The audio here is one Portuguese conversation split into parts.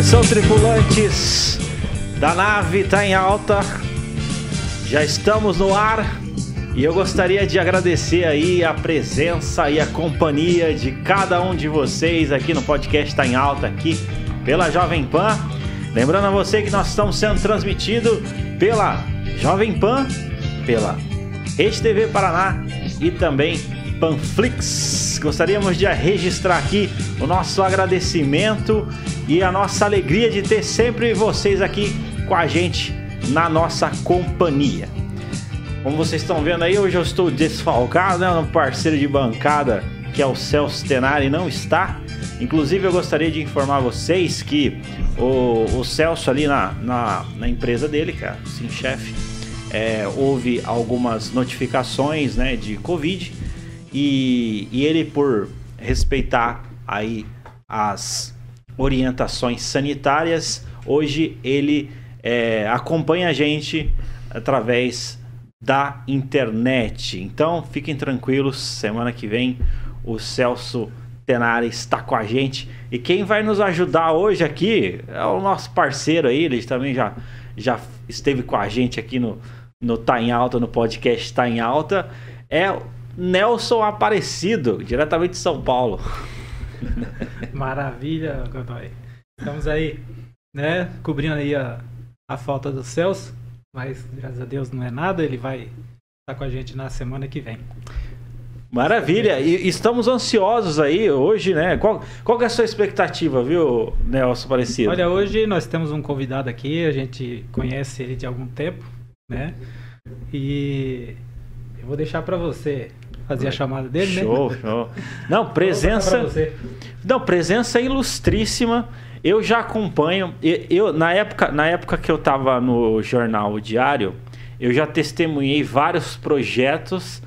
Atenção, tripulantes da nave tá em alta. Já estamos no ar e eu gostaria de agradecer aí a presença e a companhia de cada um de vocês aqui no podcast Tá em Alta aqui pela Jovem Pan. Lembrando a você que nós estamos sendo transmitido pela Jovem Pan, pela Rede TV Paraná e também Panflix. Gostaríamos de registrar aqui o nosso agradecimento e a nossa alegria de ter sempre vocês aqui com a gente na nossa companhia. Como vocês estão vendo aí, hoje eu estou desfalcado, né? Um parceiro de bancada que é o Celso Tenari não está. Inclusive, eu gostaria de informar vocês que o, o Celso ali na, na, na, empresa dele, cara, sim, chefe, é, houve algumas notificações né, de Covid e, e ele, por respeitar aí as orientações sanitárias, hoje ele é, acompanha a gente através da internet. Então fiquem tranquilos, semana que vem o Celso Tenari está com a gente. E quem vai nos ajudar hoje aqui é o nosso parceiro aí, ele também já, já esteve com a gente aqui no, no Tá em Alta, no podcast Tá em Alta. É Nelson Aparecido, diretamente de São Paulo. Maravilha, Godoy. Estamos aí, né, cobrindo aí a, a falta do Celso, mas graças a Deus não é nada, ele vai estar com a gente na semana que vem. Maravilha, e estamos ansiosos aí hoje, né? Qual, qual é a sua expectativa, viu, Nelson Aparecido? Olha, hoje nós temos um convidado aqui, a gente conhece ele de algum tempo, né? E eu vou deixar para você fazer a chamada dele, show, né? Show, show. Não, presença. Não, presença ilustríssima. Eu já acompanho. Eu, eu, na época, na época que eu estava no jornal Diário, eu já testemunhei vários projetos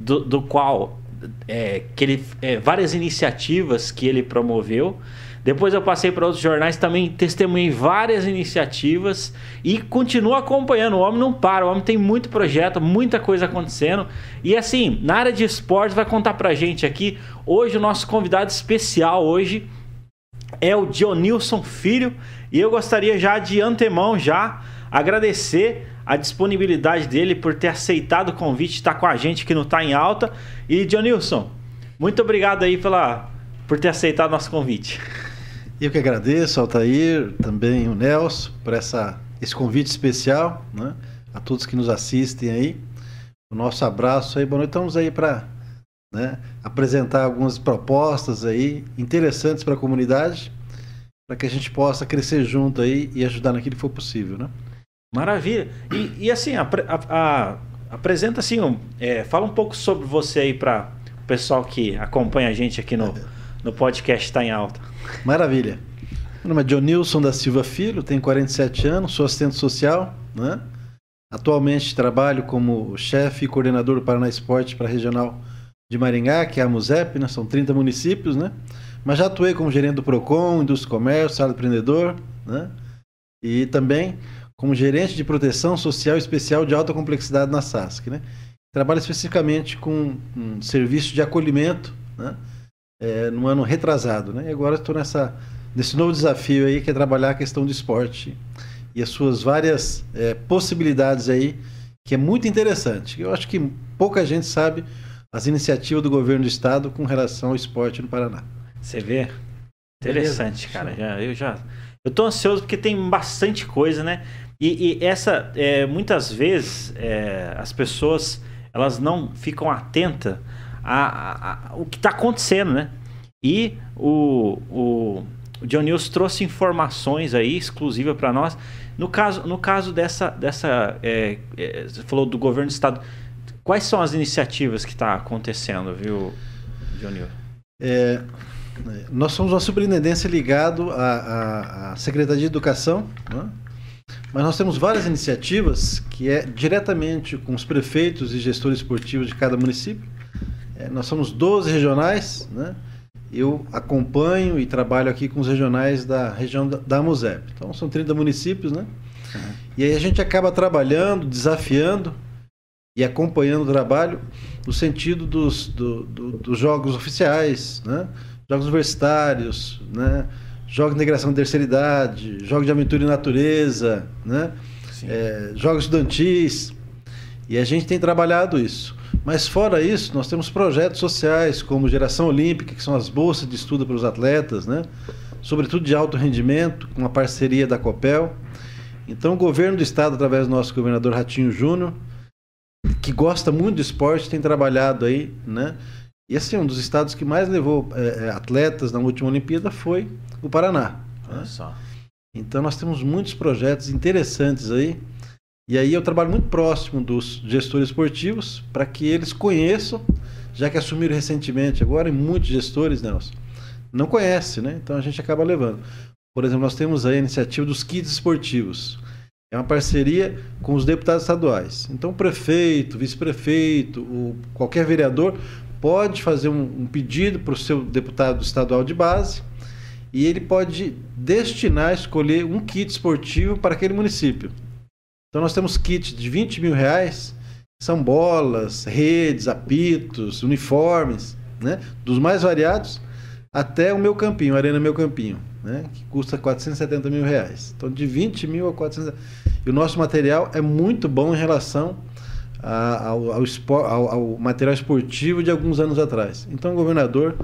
do, do qual é, que ele, é, várias iniciativas que ele promoveu. Depois eu passei para outros jornais, também testemunhei várias iniciativas e continuo acompanhando. O homem não para, o homem tem muito projeto, muita coisa acontecendo. E assim, na área de esportes, vai contar para a gente aqui. Hoje, o nosso convidado especial hoje é o Dionilson Filho. E eu gostaria já de antemão já agradecer a disponibilidade dele por ter aceitado o convite, estar com a gente que não está em alta. E Dionilson, muito obrigado aí pela, por ter aceitado nosso convite. Eu que agradeço, Altair, também o Nelson, por essa, esse convite especial, né? A todos que nos assistem aí. O nosso abraço aí, boa noite. Estamos aí para né, apresentar algumas propostas aí interessantes para a comunidade, para que a gente possa crescer junto aí e ajudar naquilo que for possível, né? Maravilha. E, e assim, a, a, a, apresenta assim, um, é, fala um pouco sobre você aí para o pessoal que acompanha a gente aqui no, no podcast Está em Alta. Maravilha. Meu nome é Dionilson da Silva Filho, tenho 47 anos, sou assistente social, né? Atualmente trabalho como chefe e coordenador do Paraná Esporte para a regional de Maringá, que é a MUSEP, né? São 30 municípios, né? Mas já atuei como gerente do PROCON, Indústria e Comércio, Sala Empreendedor, né? E também como gerente de proteção social especial de alta complexidade na SASC, né? Trabalho especificamente com um serviço de acolhimento, né? É, no ano retrasado. Né? E agora estou nessa, nesse novo desafio aí, que é trabalhar a questão do esporte e as suas várias é, possibilidades aí, que é muito interessante. Eu acho que pouca gente sabe as iniciativas do governo do estado com relação ao esporte no Paraná. Você vê? Interessante, Beleza. cara. Já, eu já. Eu tô ansioso porque tem bastante coisa, né? E, e essa, é, muitas vezes, é, as pessoas elas não ficam atentas a, a, a o que está acontecendo, né? E o, o, John News trouxe informações aí exclusivas para nós. No caso, no caso dessa, dessa é, é, você falou do governo do estado, quais são as iniciativas que está acontecendo, viu, John News? É, nós somos uma superintendência ligado à, à, à Secretaria de Educação, né? mas nós temos várias iniciativas que é diretamente com os prefeitos e gestores esportivos de cada município é, nós somos 12 regionais, né? Eu acompanho e trabalho aqui com os regionais da região da, da MUSEP. Então são 30 municípios, né? Uhum. E aí a gente acaba trabalhando, desafiando e acompanhando o trabalho no sentido dos, do, do, dos jogos oficiais, né? Jogos universitários, né? jogos de integração de terceira idade, jogos de aventura e natureza, né? É, jogos estudantis. E a gente tem trabalhado isso. Mas fora isso, nós temos projetos sociais, como Geração Olímpica, que são as bolsas de estudo para os atletas, né? sobretudo de alto rendimento, com a parceria da COPEL. Então, o governo do estado, através do nosso governador Ratinho Júnior, que gosta muito do esporte, tem trabalhado aí, né? E assim, um dos estados que mais levou é, atletas na última Olimpíada foi o Paraná. Olha né? só. Então nós temos muitos projetos interessantes aí. E aí eu trabalho muito próximo dos gestores esportivos para que eles conheçam, já que assumiram recentemente agora, e muitos gestores, Nelson, não conhecem, né? Então a gente acaba levando. Por exemplo, nós temos a iniciativa dos kits esportivos. É uma parceria com os deputados estaduais. Então, o prefeito, vice-prefeito, qualquer vereador pode fazer um, um pedido para o seu deputado estadual de base e ele pode destinar, escolher um kit esportivo para aquele município. Então, nós temos kits de 20 mil reais, são bolas, redes, apitos, uniformes, né? dos mais variados até o meu campinho, Arena Meu Campinho né? que custa 470 mil reais. Então, de 20 mil a 400 E o nosso material é muito bom em relação a, ao, ao, ao, ao, material esportivo de alguns anos atrás. Então, o governador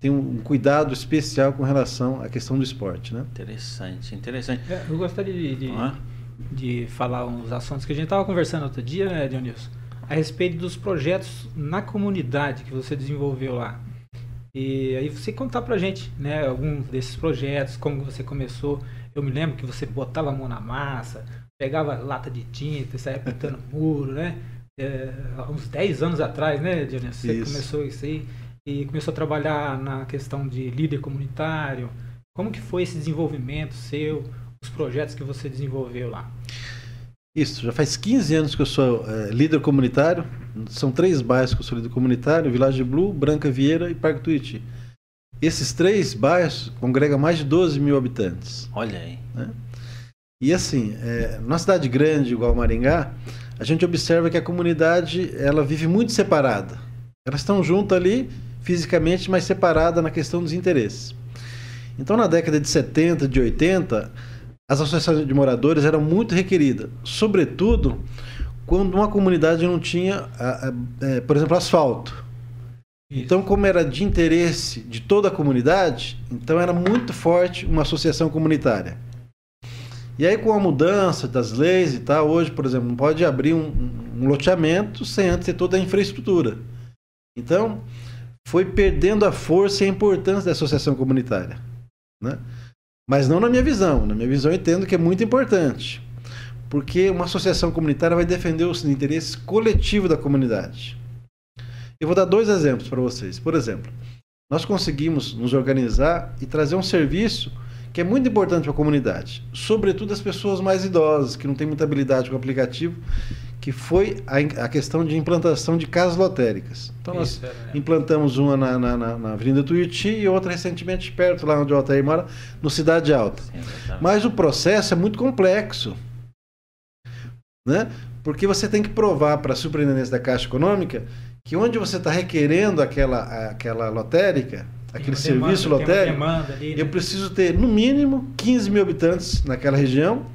tem um cuidado especial com relação à questão do esporte. Né? Interessante, interessante. É, eu gostaria de, de, de, falar uns assuntos que a gente estava conversando outro dia, né, Dionísio? A respeito dos projetos na comunidade que você desenvolveu lá. E aí você contar pra gente, né, algum desses projetos, como você começou. Eu me lembro que você botava a mão na massa, pegava lata de tinta, saia pintando muro, né? É, uns 10 anos atrás, né, Dionísio? Você isso. começou isso aí e começou a trabalhar na questão de líder comunitário. Como que foi esse desenvolvimento seu, os projetos que você desenvolveu lá? Isso, já faz 15 anos que eu sou é, líder comunitário. São três bairros que eu sou líder comunitário: Village Blue, Branca Vieira e Parque Tuiuti. Esses três bairros congregam mais de 12 mil habitantes. Olha aí. Né? E assim, é, numa cidade grande igual Maringá, a gente observa que a comunidade ela vive muito separada. Elas estão juntas ali fisicamente, mas separada na questão dos interesses. Então, na década de 70, de 80, as associações de moradores eram muito requeridas, sobretudo quando uma comunidade não tinha, é, por exemplo, asfalto. Isso. Então, como era de interesse de toda a comunidade, então era muito forte uma associação comunitária. E aí, com a mudança das leis e tal, hoje, por exemplo, não pode abrir um, um loteamento sem antes ter toda a infraestrutura. Então, foi perdendo a força e a importância da associação comunitária. Né? Mas não na minha visão. Na minha visão, eu entendo que é muito importante. Porque uma associação comunitária vai defender os interesses coletivos da comunidade. Eu vou dar dois exemplos para vocês. Por exemplo, nós conseguimos nos organizar e trazer um serviço que é muito importante para a comunidade, sobretudo as pessoas mais idosas, que não têm muita habilidade com o aplicativo que foi a, a, questão de implantação de casas lotéricas. Então, nós Isso, é, implantamos uma na, na, na, Avenida Tuiuti e outra recentemente perto, lá onde o Altair mora, no Cidade Alta. Sim, Mas o processo é muito complexo. Né? Porque você tem que provar para a superintendência da Caixa Econômica que onde você está requerendo aquela, aquela lotérica, aquele serviço demanda, lotérico, ali, né? eu preciso ter no mínimo 15 mil habitantes naquela região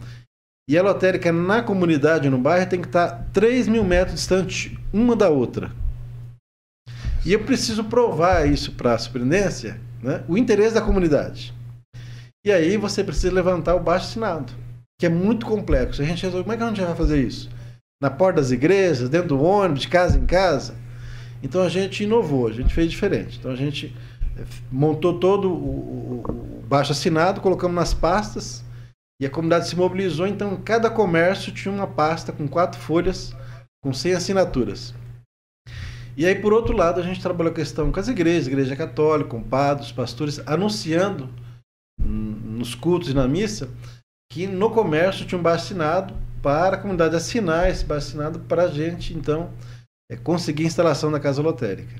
e a lotérica na comunidade, no bairro, tem que estar 3 mil metros distante uma da outra. E eu preciso provar isso para a superintendência, né? o interesse da comunidade. E aí você precisa levantar o baixo assinado, que é muito complexo. A gente resolve, como é que a gente vai fazer isso? Na porta das igrejas, dentro do ônibus, de casa em casa? Então a gente inovou, a gente fez diferente. Então a gente eh, montou todo o, o, o baixo assinado, colocamos nas pastas, e a comunidade se mobilizou, então cada comércio tinha uma pasta com quatro folhas com 100 assinaturas. E aí, por outro lado, a gente trabalhou a questão com as igrejas, igreja católica, com padres, pastores, anunciando nos cultos e na missa que no comércio tinha um assinado para a comunidade assinar esse assinado para a gente, então, é, conseguir a instalação da casa lotérica.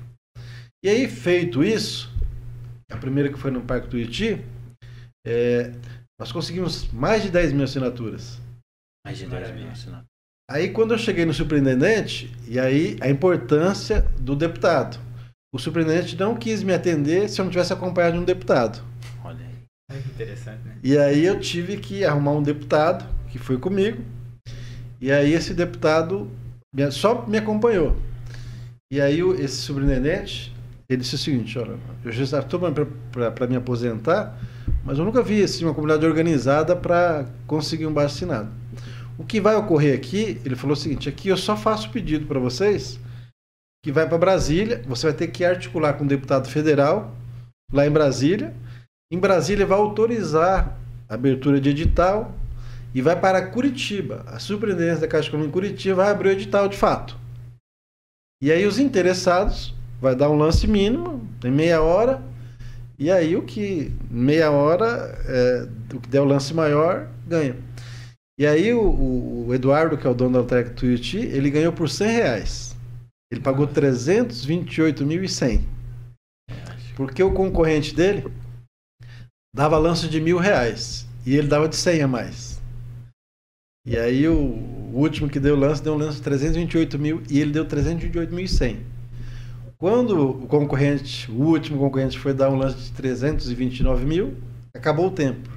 E aí, feito isso, a primeira que foi no Parque Tuiuti, é, nós conseguimos mais de 10 mil assinaturas. Mais de 10 mil assinaturas. Aí quando eu cheguei no superintendente, e aí a importância do deputado. O superintendente não quis me atender se eu não tivesse acompanhado de um deputado. Olha aí. É interessante, né? E aí eu tive que arrumar um deputado que foi comigo. E aí esse deputado só me acompanhou. E aí esse superintendente, ele disse o seguinte, olha, eu já estou para me aposentar, mas eu nunca vi assim, uma comunidade organizada para conseguir um baixo assinado. O que vai ocorrer aqui, ele falou o seguinte, aqui eu só faço pedido para vocês que vai para Brasília, você vai ter que articular com o deputado federal lá em Brasília. Em Brasília vai autorizar a abertura de edital e vai para Curitiba. A superintendência da Caixa Econômica em Curitiba vai abrir o edital de fato. E aí os interessados vai dar um lance mínimo, tem meia hora, e aí o que meia hora, é, o que der o lance maior, ganha. E aí o, o Eduardo, que é o dono da Altec Tuiuti, ele ganhou por 100 reais. Ele pagou 328.100. Porque o concorrente dele dava lance de mil reais. E ele dava de 100 a mais. E aí o, o último que deu lance deu um lance de 328 mil e ele deu 328.100. Quando o concorrente, o último concorrente foi dar um lance de 329 mil, acabou o tempo.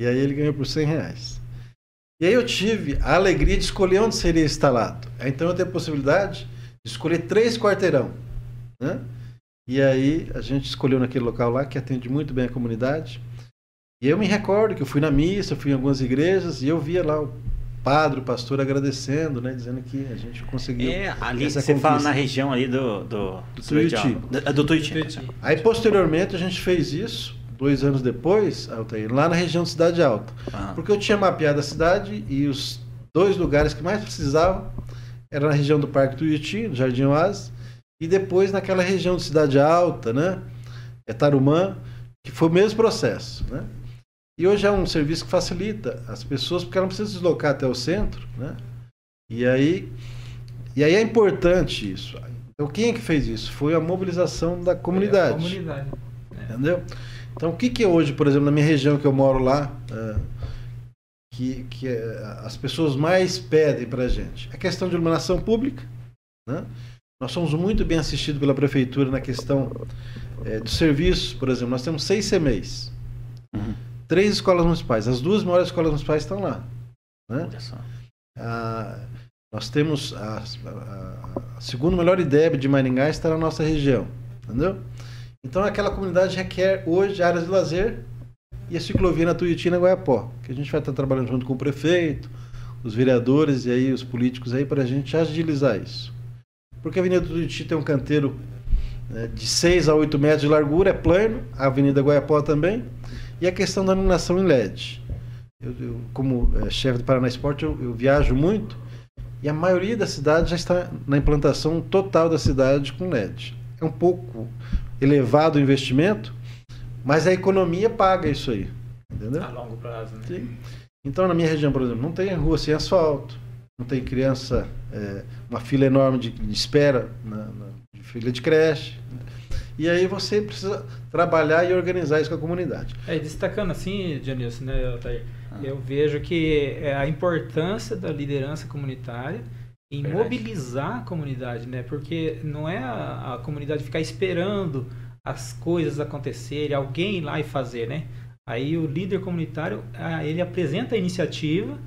E aí ele ganhou por 100 reais. E aí eu tive a alegria de escolher onde seria instalado. Então eu tenho a possibilidade de escolher três quarteirão. Né? E aí a gente escolheu naquele local lá que atende muito bem a comunidade. E eu me recordo que eu fui na missa, fui em algumas igrejas e eu via lá o padre, o pastor agradecendo, né, dizendo que a gente conseguiu. É, ali você conquista. fala na região ali do do do Tuiuti. Do, do Tuiuti. Aí posteriormente a gente fez isso dois anos depois, Altair, lá na região de Cidade Alta. Porque eu tinha mapeado a cidade e os dois lugares que mais precisavam era na região do Parque Tuiuti, do Jardim Oasis, e depois naquela região de Cidade Alta, né? É Tarumã, que foi o mesmo processo, né? E hoje é um serviço que facilita as pessoas, porque ela não precisa se deslocar até o centro, né? E aí, e aí é importante isso. Então, quem é que fez isso? Foi a mobilização da comunidade. É comunidade. É. Entendeu? Então, o que, que é hoje, por exemplo, na minha região que eu moro lá, é, que, que é, as pessoas mais pedem para a gente? A questão de iluminação pública. Né? Nós somos muito bem assistidos pela prefeitura na questão é, dos serviços, por exemplo. Nós temos seis CMEs. Uhum três escolas municipais. As duas maiores escolas municipais estão lá. Né? Ah, nós temos a, a, a, segunda melhor ideia de Maringá está na nossa região. Entendeu? Então aquela comunidade requer hoje áreas de lazer e a ciclovia na Tuiuti na Guaiapó, que a gente vai estar trabalhando junto com o prefeito, os vereadores e aí os políticos aí para a gente agilizar isso. Porque a Avenida Tuiuti tem um canteiro né, de 6 a 8 metros de largura, é plano, a Avenida Guaiapó também, e a questão da iluminação em LED. Eu, eu como é, chefe do Paraná Esporte, eu, eu, viajo muito e a maioria da cidade já está na implantação total da cidade com LED. É um pouco elevado o investimento, mas a economia paga isso aí. Entendeu? A longo prazo, né? Sim. Então, na minha região, por exemplo, não tem rua sem asfalto, não tem criança, é, uma fila enorme de, de espera na, na de fila de creche. E aí você precisa trabalhar e organizar isso com a comunidade. É, destacando assim, Dionísio, né, Altair, ah. eu vejo que é a importância da liderança comunitária em Verdade. mobilizar a comunidade, né? Porque não é a, a, comunidade ficar esperando as coisas acontecerem, alguém ir lá e fazer, né? Aí o líder comunitário, ele apresenta a iniciativa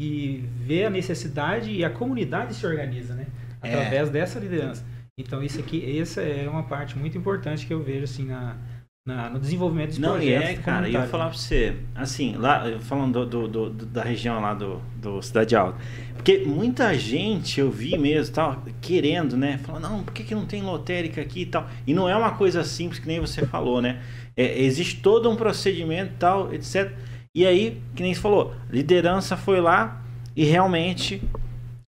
e vê a necessidade e a comunidade se organiza, né? É. Através é. dessa liderança. Então isso aqui, essa é uma parte muito importante que eu vejo assim na, na no desenvolvimento dos Não, projetos. Não, é, cara, eu ia falar para você, assim, lá falando do, do, do, da região lá do, do Cidade Alta, porque muita gente eu vi mesmo, tal, querendo, né, falando, não, por que, que não tem lotérica aqui e tal? E não é uma coisa simples que nem você falou, né? É, existe todo um procedimento tal, etc. E aí, que nem você falou, liderança foi lá e realmente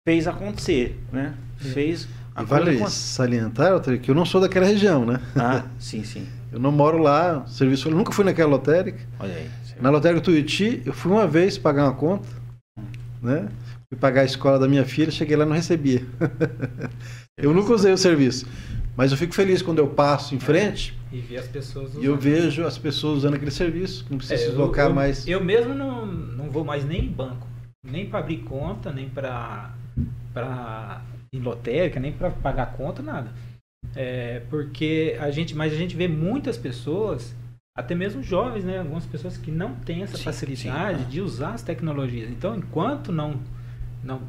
fez acontecer, né? É. Fez e vale salientar, Altair, que eu não sou daquela região, né? Ah, sim, sim. Eu não moro lá, serviço, eu nunca fui naquela lotérica. Olha aí. Na lotérica Tuiuti, eu fui uma vez pagar uma conta, né? Fui pagar a escola da minha filha, cheguei lá e não recebia. eu nunca usei o serviço. Mas eu fico feliz quando eu passo em frente e, ver as pessoas usando. e eu vejo as pessoas usando aquele serviço, não precisa é, se deslocar eu, mais. Eu mesmo não, não vou mais nem em banco, nem para abrir conta, nem para em lotérica, nem para pagar conta, nada. É, porque a gente, mas a gente vê muitas pessoas até mesmo jovens, né? Algumas pessoas que não têm essa sim, facilidade sim. de usar as tecnologias. Então, enquanto não não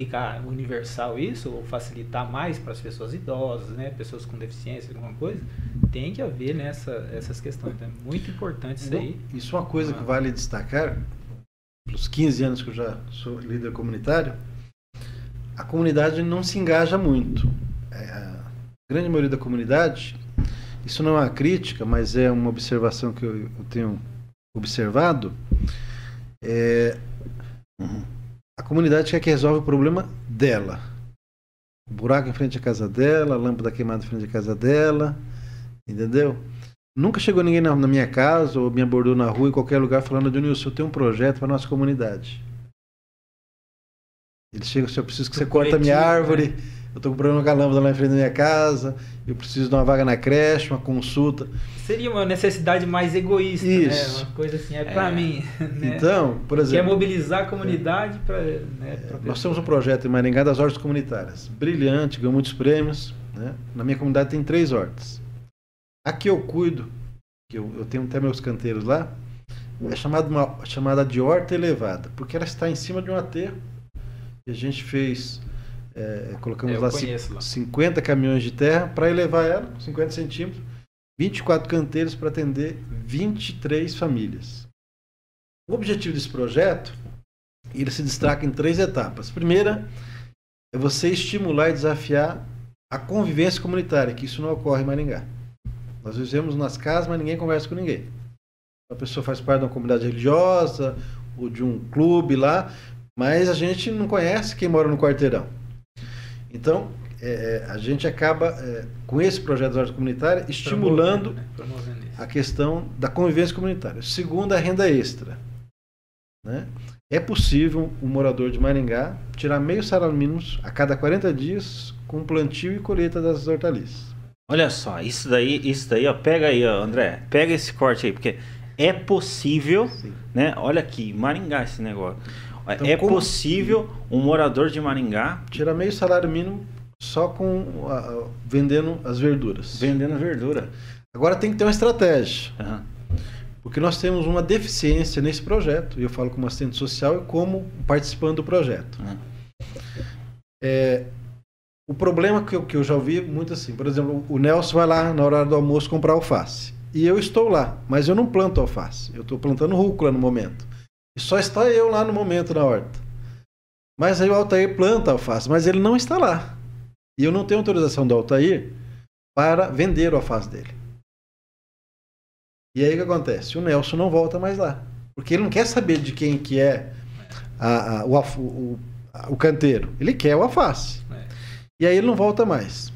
ficar universal isso, ou facilitar mais para as pessoas idosas, né? Pessoas com deficiência, alguma coisa, tem que haver nessa essas questões. Então, é muito importante isso aí. Isso é uma coisa que vale destacar. Pelos 15 anos que eu já sou líder comunitário, a comunidade não se engaja muito. É, a grande maioria da comunidade isso não é uma crítica, mas é uma observação que eu, tenho observado. É, a comunidade quer que resolva o problema dela. O buraco em frente à casa dela, a lâmpada queimada em frente à casa dela, entendeu? Nunca chegou ninguém na, na minha casa ou me abordou na rua, em qualquer lugar, falando: Nilson, eu tenho um projeto para nossa comunidade. Ele chega assim: eu preciso que você corte a minha árvore. Né? eu estou com problema com a lâmpada lá em frente da minha casa, eu preciso de uma vaga na creche, uma consulta. Seria uma necessidade mais egoísta, né? Isso. né? Uma coisa assim, é para é. mim. Né? Então, por exemplo... Quer mobilizar a comunidade para... Né, é, nós temos um projeto em Maringá das hortas comunitárias. Brilhante, ganhou muitos prêmios. Né? Na minha comunidade tem três hortas. Aqui eu cuido, que eu, eu tenho até meus canteiros lá, é chamada, uma, chamada de horta elevada, porque ela está em cima de um aterro. E a gente fez é, colocamos lá, lá 50 caminhões de terra para elevar ela, 50 centímetros, 24 canteiros para atender 23 famílias. O objetivo desse projeto, ele se destaca em três etapas. Primeira, é você estimular e desafiar a convivência comunitária, que isso não ocorre em Maringá. Nós vivemos nas casas, mas ninguém conversa com ninguém. A pessoa faz parte de uma comunidade religiosa ou de um clube lá, mas a gente não conhece quem mora no quarteirão. Então, é, é, a gente acaba, é, com esse projeto de horta comunitária, estimulando né? a questão da convivência comunitária. Segundo, a renda extra. Né? É possível um morador de Maringá tirar meio salário mínimo a cada 40 dias com plantio e colheita das hortaliças. Olha só, isso daí, isso daí, ó, pega aí, ó, André, pega esse corte aí, porque é possível, Sim. né? Olha aqui, Maringá esse negócio. Então, é como... possível um morador de Maringá tirar meio salário mínimo só com uh, vendendo as verduras. Vendendo verdura. Agora tem que ter uma estratégia. Uhum. Porque nós temos uma deficiência nesse projeto. E eu falo como assistente social e como participando do projeto. Uhum. É, o problema que eu, que eu já ouvi muito assim, por exemplo, o Nelson vai lá na hora do almoço comprar alface. E eu estou lá, mas eu não planto alface. Eu estou plantando rúcula no momento. E só está eu lá no momento na horta. Mas aí o Altair planta alface, mas ele não está lá. E eu não tenho autorização do Altair para vender o alface dele. E aí o que acontece? O Nelson não volta mais lá. Porque ele não quer saber de quem que é a, a, o, o, o, canteiro. Ele quer o alface. É. E aí ele não volta mais.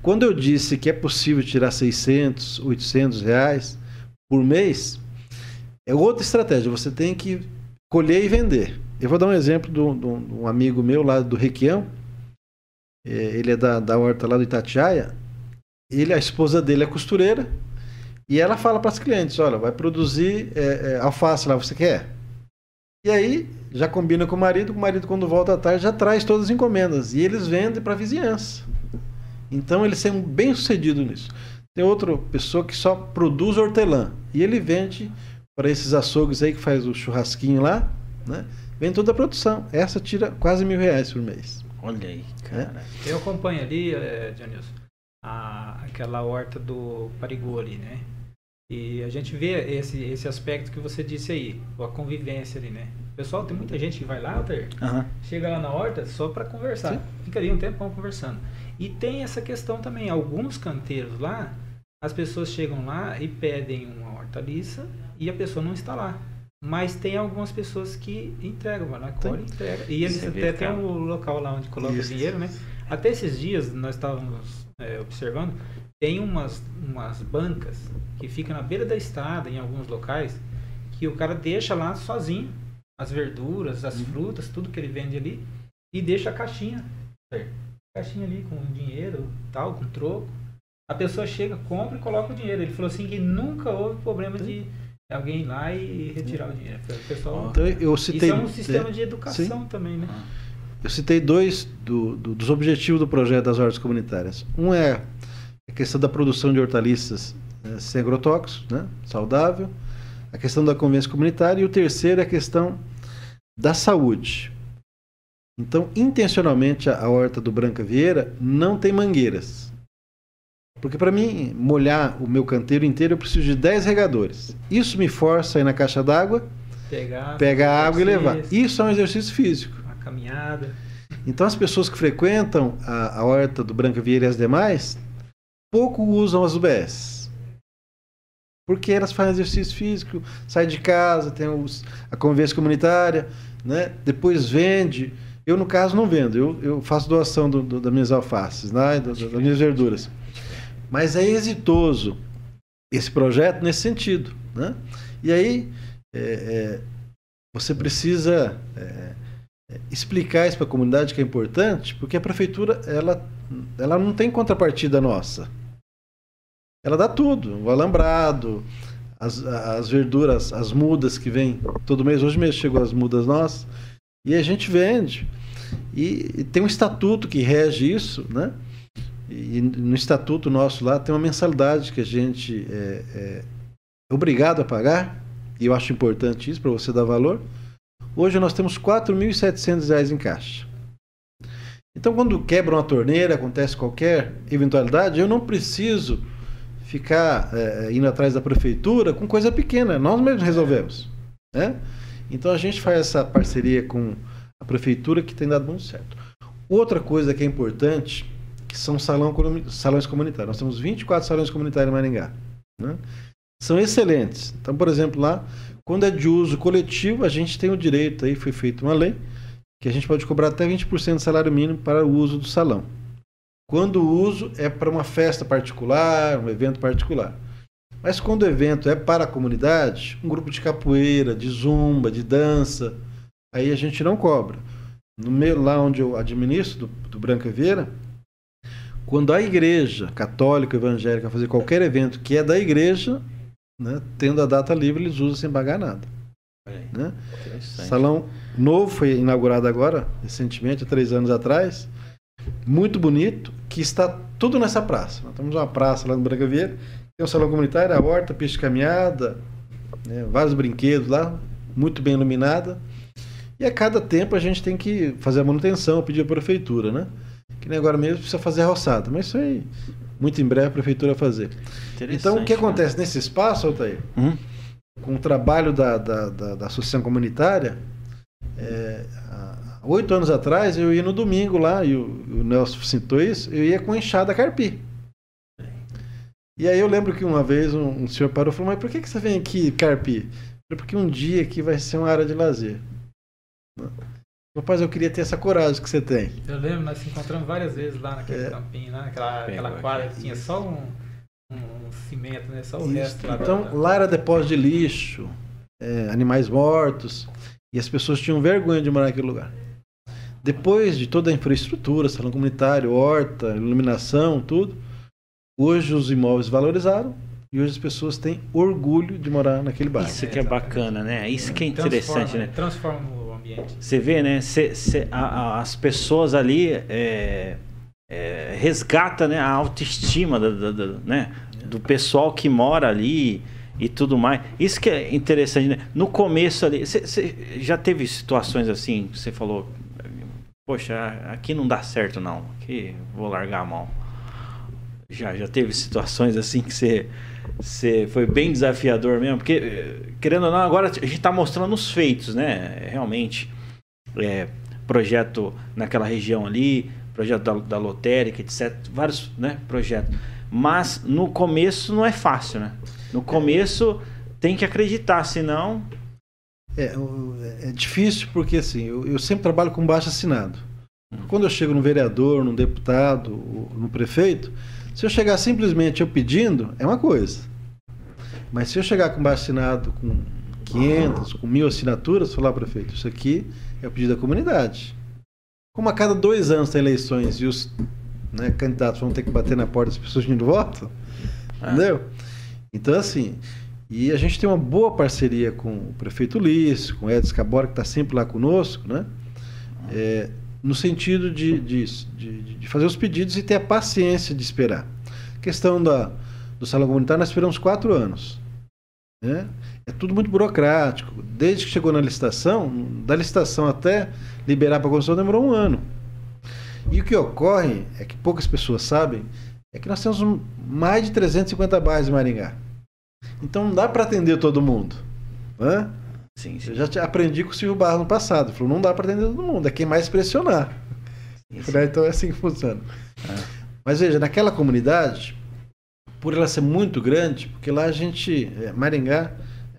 Quando eu disse que é possível tirar 600, 800 reais por mês, é outra estratégia. Você tem que colher e vender. Eu vou dar um exemplo de um, amigo meu lá do Requião. É, ele é da, da horta lá do Itatiaia. Ele, a esposa dele é costureira. E ela fala para as clientes: olha, vai produzir é, é, alface lá, você quer? E aí já combina com o marido. O marido, quando volta à tarde, já traz todas as encomendas. E eles vendem para a vizinhança. Então eles são bem sucedidos nisso. Tem outra pessoa que só produz hortelã. E ele vende para esses açougues aí que faz o churrasquinho lá, né? Vem toda a produção. Essa tira quase mil reais por mês. Olha aí, cara. É? Eu acompanho ali, é, Dionilson, a, aquela horta do Parigô ali, né? E a gente vê esse, esse aspecto que você disse aí, a convivência ali, né? Pessoal, tem muita gente que vai lá, Alter, uhum. chega lá na horta só para conversar. Sim. Fica ali um tempo conversando. E tem essa questão também, alguns canteiros lá, as pessoas chegam lá e pedem uma hortaliça e a pessoa não está lá. Mas tem algumas pessoas que entregam, vai lá, colhe e entrega. E eles Você até tem um local lá onde coloca o dinheiro, né? Até esses dias nós estávamos é, observando, tem umas, umas bancas que ficam na beira da estrada, em alguns locais, que o cara deixa lá sozinho as verduras, as uhum. frutas, tudo que ele vende ali, e deixa a caixinha. Certo? Caixinha ali com dinheiro, tal, com troco. A pessoa chega, compra e coloca o dinheiro. Ele falou assim que nunca houve problema de alguém ir lá e retirar o dinheiro. O pessoal, então, eu citei, isso é um sistema de educação sim. também, né? Eu citei dois do, do, dos objetivos do projeto das hortas comunitárias. Um é a questão da produção de hortaliças é, sem agrotóxicos, né? saudável, a questão da convivência comunitária e o terceiro é a questão da saúde. Então, intencionalmente, a horta do Branca Vieira não tem mangueiras. Porque para mim, molhar o meu canteiro inteiro, eu preciso de 10 regadores. Isso me força a ir na caixa d'água, pegar, pegar a água e levar. Isso é um exercício físico. Uma caminhada. Então, as pessoas que frequentam a, a horta do Branca Vieira e as demais, pouco usam as UBS. Porque elas fazem exercício físico, saem de casa, tem os, a convivência comunitária, né? depois vende eu, no caso, não vendo. Eu, eu faço doação do, do, das minhas alfaces, né? das, das minhas verduras. Mas é exitoso esse projeto nesse sentido. Né? E aí, é, é, você precisa é, é explicar isso para a comunidade que é importante, porque a prefeitura ela, ela não tem contrapartida nossa. Ela dá tudo, o alambrado, as, as verduras, as mudas que vêm todo mês. Hoje mesmo chegou as mudas nossas. E a gente vende. E, e tem um estatuto que rege isso, né? E no estatuto nosso lá tem uma mensalidade que a gente é, é obrigado a pagar, e eu acho importante isso para você dar valor. Hoje nós temos R$ 4.700 em caixa. Então, quando quebra uma torneira, acontece qualquer eventualidade, eu não preciso ficar é, indo atrás da prefeitura com coisa pequena, nós mesmos resolvemos. Né? Então a gente faz essa parceria com a prefeitura que tem dado muito certo. Outra coisa que é importante, que são salão, salões comunitários. Nós temos 24 salões comunitários em Maringá. Né? São excelentes. Então, por exemplo, lá, quando é de uso coletivo, a gente tem o direito, aí foi feita uma lei, que a gente pode cobrar até 20% do salário mínimo para o uso do salão. Quando o uso é para uma festa particular, um evento particular. Mas quando o evento é para a comunidade, um grupo de capoeira, de zumba, de dança, aí a gente não cobra. No meio lá onde eu administro, do, do Branca Vieira, quando a igreja católica, evangélica fazer qualquer evento que é da igreja, né, tendo a data livre, eles usam sem pagar nada. Né? Salão novo foi inaugurado agora, recentemente, há três anos atrás. Muito bonito, que está tudo nessa praça. Nós temos uma praça lá no Branca Vieira tem um salão comunitário, a horta, pista caminhada, né, vários brinquedos lá, muito bem iluminada. E a cada tempo a gente tem que fazer a manutenção, pedir a prefeitura, né? Que nem agora mesmo precisa fazer a roçada. Mas isso aí, muito em breve a prefeitura vai fazer. Então, o que acontece né? nesse espaço, Altair? Hum? Com o trabalho da, da, da, da associação comunitária, é, há oito anos atrás eu ia no domingo lá, e o, o Nelson citou isso, eu ia com enxada carpi. E aí eu lembro que uma vez um, um senhor parou e falou, mas por que, que você vem aqui, Carpi? Porque um dia aqui vai ser uma área de lazer. Rapaz, eu queria ter essa coragem que você tem. Eu lembro, nós se encontramos várias vezes lá naquele é. campinho, lá, naquela aquela quadra que tinha só um, um, cimento, né? Só o Isso. resto lá. Então, da... lá era depósito de lixo, é, animais mortos, e as pessoas tinham vergonha de morar naquele lugar. Depois de toda a infraestrutura, salão comunitário, horta, iluminação, tudo, Hoje os imóveis valorizaram e hoje as pessoas têm orgulho de morar naquele bairro. Isso que é bacana, né? Isso que é interessante, né? Transforma o Você vê, né? Cê, cê, a, a, as pessoas ali é, é, resgata né? a autoestima do, do, né? do pessoal que mora ali e tudo mais. Isso que é interessante, né? No começo ali, você já teve situações assim, você falou, poxa, aqui não dá certo não, aqui vou largar a mão. Já, já teve situações assim que você, você foi bem desafiador mesmo? Porque, querendo ou não, agora a gente está mostrando os feitos, né? Realmente. É, projeto naquela região ali, projeto da, da lotérica, etc. Vários né, projetos. Mas no começo não é fácil, né? No começo tem que acreditar, senão. É, é difícil porque assim, eu, eu sempre trabalho com baixo assinado. Hum. Quando eu chego no vereador, no deputado, no prefeito, se eu chegar simplesmente eu pedindo, é uma coisa. Mas se eu chegar com assinado com 500, com mil assinaturas, falar, prefeito, isso aqui é o pedido da comunidade. Como a cada dois anos tem eleições e os né, candidatos vão ter que bater na porta das pessoas pedindo voto, ah. entendeu? Então, assim, e a gente tem uma boa parceria com o prefeito Ulisses, com o Edson Cabora, que está sempre lá conosco, né? É, no sentido de, de, de, de, fazer os pedidos e ter a paciência de esperar. A questão da, do salão comunitário, nós esperamos quatro anos. Né? É tudo muito burocrático. Desde que chegou na licitação, da licitação até liberar para a construção demorou um ano. E o que ocorre é que poucas pessoas sabem é que nós temos mais de 350 bairros em Maringá. Então não dá para atender todo mundo. Né? Sim, sim. Eu já aprendi com o Silvio Barro no passado. Falou, não dá para atender todo mundo, é quem mais pressionar. Sim, sim. Então é assim que funciona. É. Mas veja, naquela comunidade, por ela ser muito grande, porque lá a gente, é, Maringá,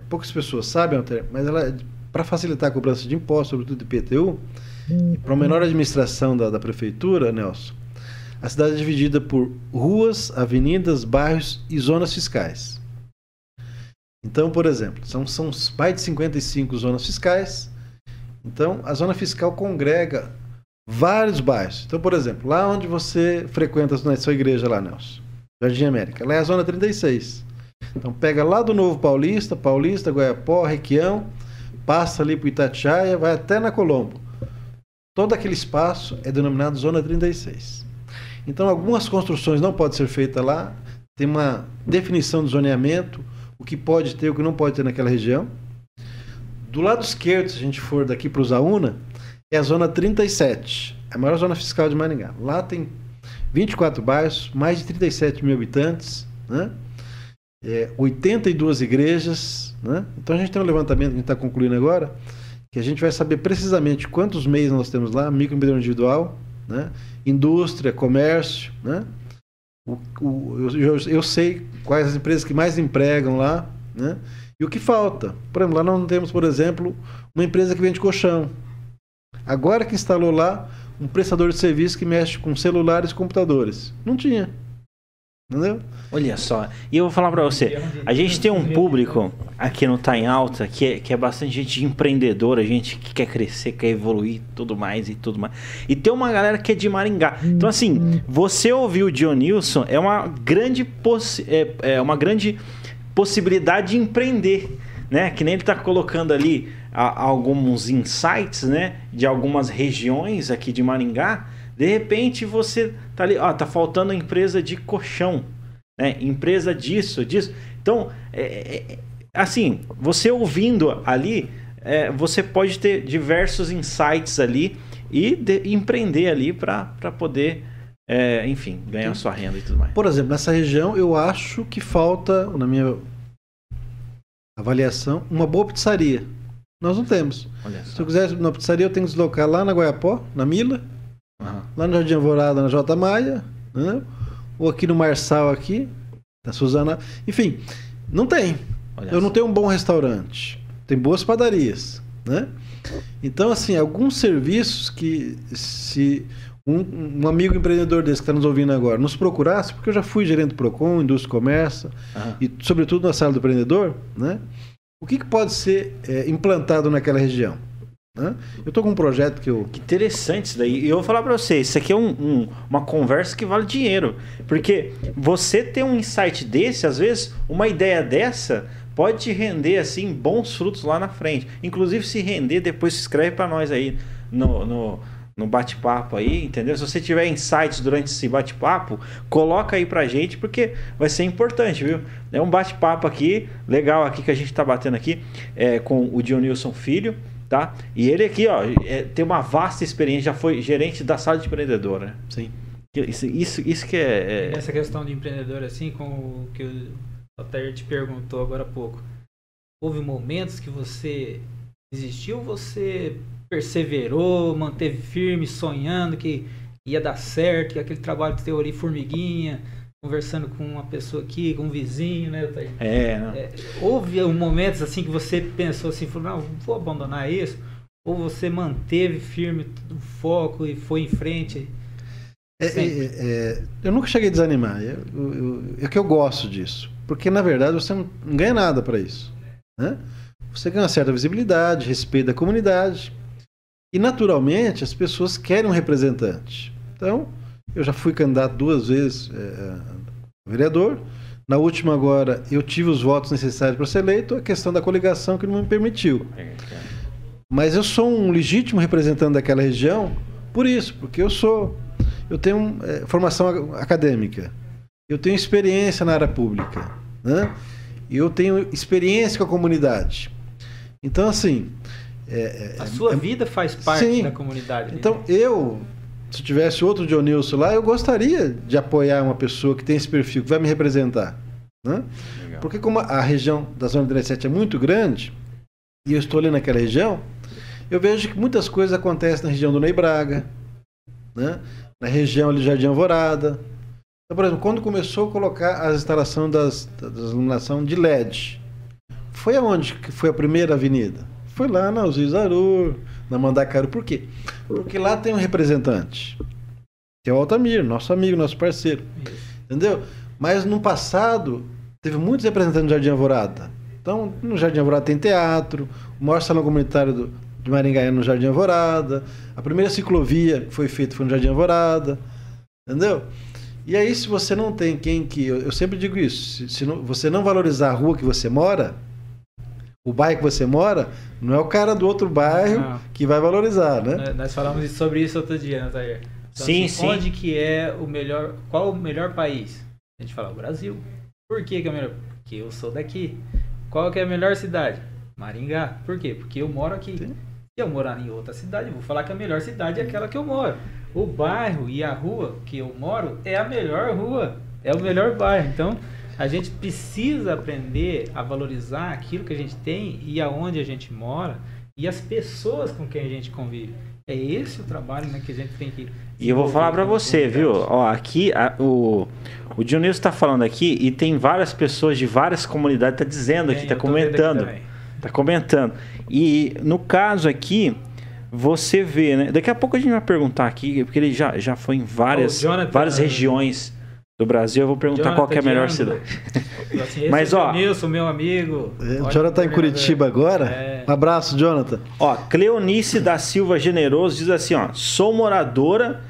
poucas pessoas sabem, mas ela, para facilitar a cobrança de impostos, sobretudo de IPTU, e para uma menor administração da, da prefeitura, Nelson, a cidade é dividida por ruas, avenidas, bairros e zonas fiscais. Então, por exemplo, são, são mais de 55 zonas fiscais. Então, a zona fiscal congrega vários bairros. Então, por exemplo, lá onde você frequenta na sua igreja lá, Nelson, Jardim América, lá é a zona 36. Então, pega lá do Novo Paulista, Paulista, Goiapó, Requião, passa ali para Itatiaia, vai até na Colombo. Todo aquele espaço é denominado zona 36. Então, algumas construções não podem ser feitas lá, tem uma definição do zoneamento, o que pode ter, o que não pode ter naquela região. Do lado esquerdo, se a gente for daqui para o Zauna, é a zona 37, a maior zona fiscal de Maringá. Lá tem 24 bairros, mais de 37 mil habitantes, né? É, 82 igrejas. Né? Então a gente tem um levantamento que a gente está concluindo agora, que a gente vai saber precisamente quantos meios nós temos lá, microempreendedor individual, né? indústria, comércio, né? O, o, eu, eu, sei quais as empresas que mais empregam lá, né? E o que falta. Por exemplo, lá não temos, por exemplo, uma empresa que vende colchão. Agora que instalou lá um prestador de serviço que mexe com celulares e computadores. Não tinha. Entendeu? Olha só, e eu vou falar para você, a gente tem um público aqui no Tá em Alta que é, que é bastante gente empreendedora, gente que quer crescer, quer evoluir, tudo mais e tudo mais. E tem uma galera que é de Maringá. Então assim, você ouvir o Dionilson é uma grande possi é, é uma grande possibilidade de empreender, né? Que nem ele está colocando ali a, alguns insights, né, de algumas regiões aqui de Maringá de repente você tá ali, ó, tá faltando empresa de colchão, né? Empresa disso, disso. Então, é, é, assim, você ouvindo ali, é, você pode ter diversos insights ali e de, empreender ali para poder, é, enfim, ganhar sua renda e tudo mais. Por exemplo, nessa região eu acho que falta, na minha avaliação, uma boa pizzaria. Nós não temos. Se eu quiser uma pizzaria, eu tenho que deslocar lá na Goiapó, na Mila, Uhum. Lá no Jardim Alvorada, na J. Maia, né? ou aqui no Marçal, aqui, da Suzana. Enfim, não tem. Olha Eu não tenho um bom restaurante. Tem boas padarias, né? Então, assim, alguns serviços que se um, um amigo empreendedor desse que está nos ouvindo agora nos procurasse, porque eu já fui gerente do PROCON, Indústria e Comércio, uhum. e sobretudo na sala do empreendedor, né? O que, que pode ser é, implantado naquela região? Né? Eu estou com um projeto que eu. Que interessante isso daí. E eu vou falar para você, isso aqui é um, um, uma conversa que vale dinheiro. Porque você ter um insight desse, às vezes, uma ideia dessa pode te render assim bons frutos lá na frente. Inclusive, se render, depois se escreve para nós aí no, no, no bate-papo aí, entendeu? Se você tiver insights durante esse bate-papo, coloca aí pra gente, porque vai ser importante, viu? É um bate-papo aqui, legal aqui que a gente tá batendo aqui é, com o Dionilson Filho tá? E ele aqui, ó, é, tem uma vasta experiência, já foi gerente da sala de empreendedor, né? Sim. Isso, isso, isso que é, é... Essa questão de empreendedor, assim, com o que o Altair te perguntou agora há pouco, houve momentos que você desistiu, você perseverou, manteve firme, sonhando que ia dar certo, que aquele trabalho de teoria formiguinha, conversando com uma pessoa aqui, com um vizinho, né? É, é houve momentos assim que você pensou assim, falou, não, vou abandonar isso, ou você manteve firme o foco e foi em frente? É, é, é, eu nunca cheguei a desanimar. Eu, eu, é que eu gosto disso. Porque, na verdade, você não ganha nada para isso. Né? Você ganha uma certa visibilidade, respeito da comunidade. E, naturalmente, as pessoas querem um representante. Então, eu já fui candidato duas vezes é, a vereador. Na última agora, eu tive os votos necessários para ser eleito, a questão da coligação que não me permitiu. Mas eu sou um legítimo representante daquela região por isso, porque eu sou, eu tenho é, formação acadêmica. eu tenho experiência na área pública, né? Eu tenho experiência com a comunidade. Então, assim. É, a sua é, vida faz parte sim. da comunidade. Então, eu, se tivesse outro Dionilson lá, eu gostaria de apoiar uma pessoa que tem esse perfil, que vai me representar. Né? Porque, como a região da Zona 17 é muito grande, e eu estou ali naquela região, eu vejo que muitas coisas acontecem na região do Ney Braga, né? na região ali de Jardim Alvorada. Então, por exemplo, quando começou a colocar a instalação das, das iluminação de LED, foi aonde que foi a primeira avenida? Foi lá na Alzir Zarur, na Mandacaru. Por quê? Porque lá tem um representante, que é o Altamir, nosso amigo, nosso parceiro. Entendeu? Mas no passado, teve muitos representantes do Jardim Alvorada. Então, no Jardim Alvorada tem teatro, o maior salão comunitário do, de Maringá é no Jardim Alvorada, a primeira ciclovia que foi feita foi no Jardim Alvorada, entendeu? E aí, se você não tem quem que. Eu, eu sempre digo isso: se, se não, você não valorizar a rua que você mora, o bairro que você mora, não é o cara do outro bairro não. que vai valorizar, né? Nós falamos sobre isso outro dia, né, Tair? Então, sim, assim, sim. Onde que é o melhor. Qual o melhor país? A gente fala o Brasil. Por que, que é o melhor? Porque eu sou daqui. Qual que é a melhor cidade? Maringá. Por quê? Porque eu moro aqui. Sim. Se eu morar em outra cidade, eu vou falar que a melhor cidade é aquela que eu moro. O bairro e a rua que eu moro é a melhor rua, é o melhor bairro. Então, a gente precisa aprender a valorizar aquilo que a gente tem e aonde a gente mora e as pessoas com quem a gente convive. É esse o trabalho né, que a gente tem que. E eu vou falar para você, viu? Ó, aqui a, o, o Dionísio está falando aqui e tem várias pessoas de várias comunidades tá dizendo aqui, está comentando. Está comentando. E no caso aqui, você vê, né? Daqui a pouco a gente vai perguntar aqui, porque ele já, já foi em várias, Jonathan, várias regiões do Brasil. Eu vou perguntar Jonathan qual é a melhor cidade. Assim, Mas, é ó. Nilson, meu amigo. É, o Jonathan está em Curitiba agora. É. Um abraço, Jonathan. Ó, Cleonice da Silva Generoso diz assim: ó, sou moradora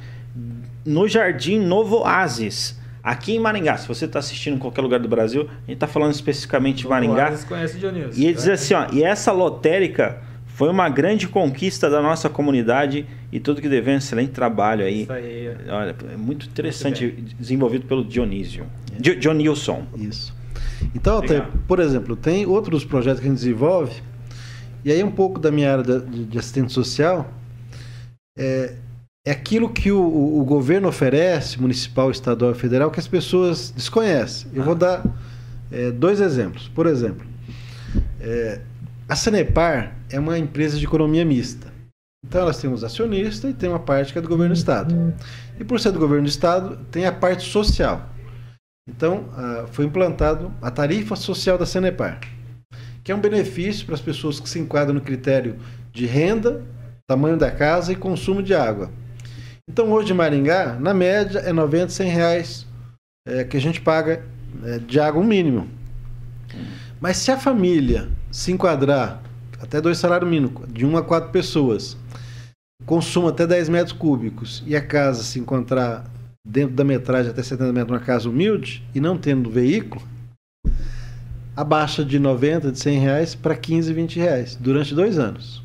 no Jardim Novo Oasis. Aqui em Maringá, se você está assistindo em qualquer lugar do Brasil, a gente está falando especificamente de Maringá. Você conhece Dionísio. E ele diz assim, ó, e essa lotérica foi uma grande conquista da nossa comunidade e tudo que devemos excelente trabalho aí. Isso aí. Olha, é muito interessante, muito desenvolvido pelo Dionísio. Dionilson. Isso. Então, tem, por exemplo, tem outros projetos que a gente desenvolve, e aí um pouco da minha área de, de assistente social, é, é aquilo que o, o, governo oferece, municipal, estadual e federal, que as pessoas desconhecem. Eu ah. vou dar é, dois exemplos. Por exemplo, é, a Sanepar é uma empresa de economia mista. Então elas têm os acionistas e tem uma parte que é do governo do estado. E por ser do governo do estado, tem a parte social. Então foi implantado a tarifa social da Sanepar, que é um benefício para as pessoas que se enquadram no critério de renda, tamanho da casa e consumo de água. Então hoje em Maringá, na média, é 90, 100 reais é, que a gente paga é, de água um mínimo. Mas se a família se enquadrar até dois salários mínimos, de uma a quatro pessoas, consumo até 10 metros cúbicos e a casa se encontrar dentro da metragem até 70 metros, uma casa humilde e não tendo veículo, abaixa de 90, de 100 reais para 15, 20 reais durante dois anos.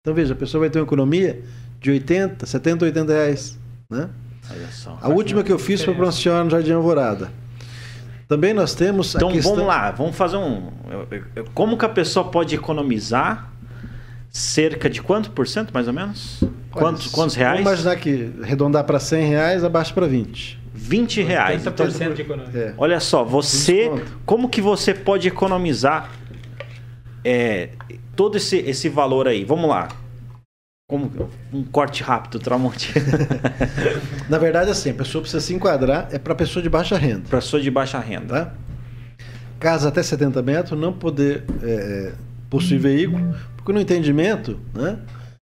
Então veja, a pessoa vai ter uma economia de 80, 70, 80 reais. Né? A última que eu fiz foi para uma senhora no Jardim Alvorada. Também nós temos. Então questão... vamos lá, vamos fazer um. Como que a pessoa pode economizar cerca de quanto por cento, mais ou menos? Quantos, Olha, quantos reais? Vamos imaginar que arredondar para 100 reais, abaixa para 20 20 reais. 30% então, de economia. É. Olha só, você. Como que você pode economizar é, todo esse, esse valor aí? Vamos lá. Como um corte rápido, Tramonte. Na verdade, assim, a pessoa precisa se enquadrar, é para pessoa de baixa renda. Para pessoa de baixa renda. Tá? Casa até 70 metros, não poder é, possuir veículo, porque no entendimento, né?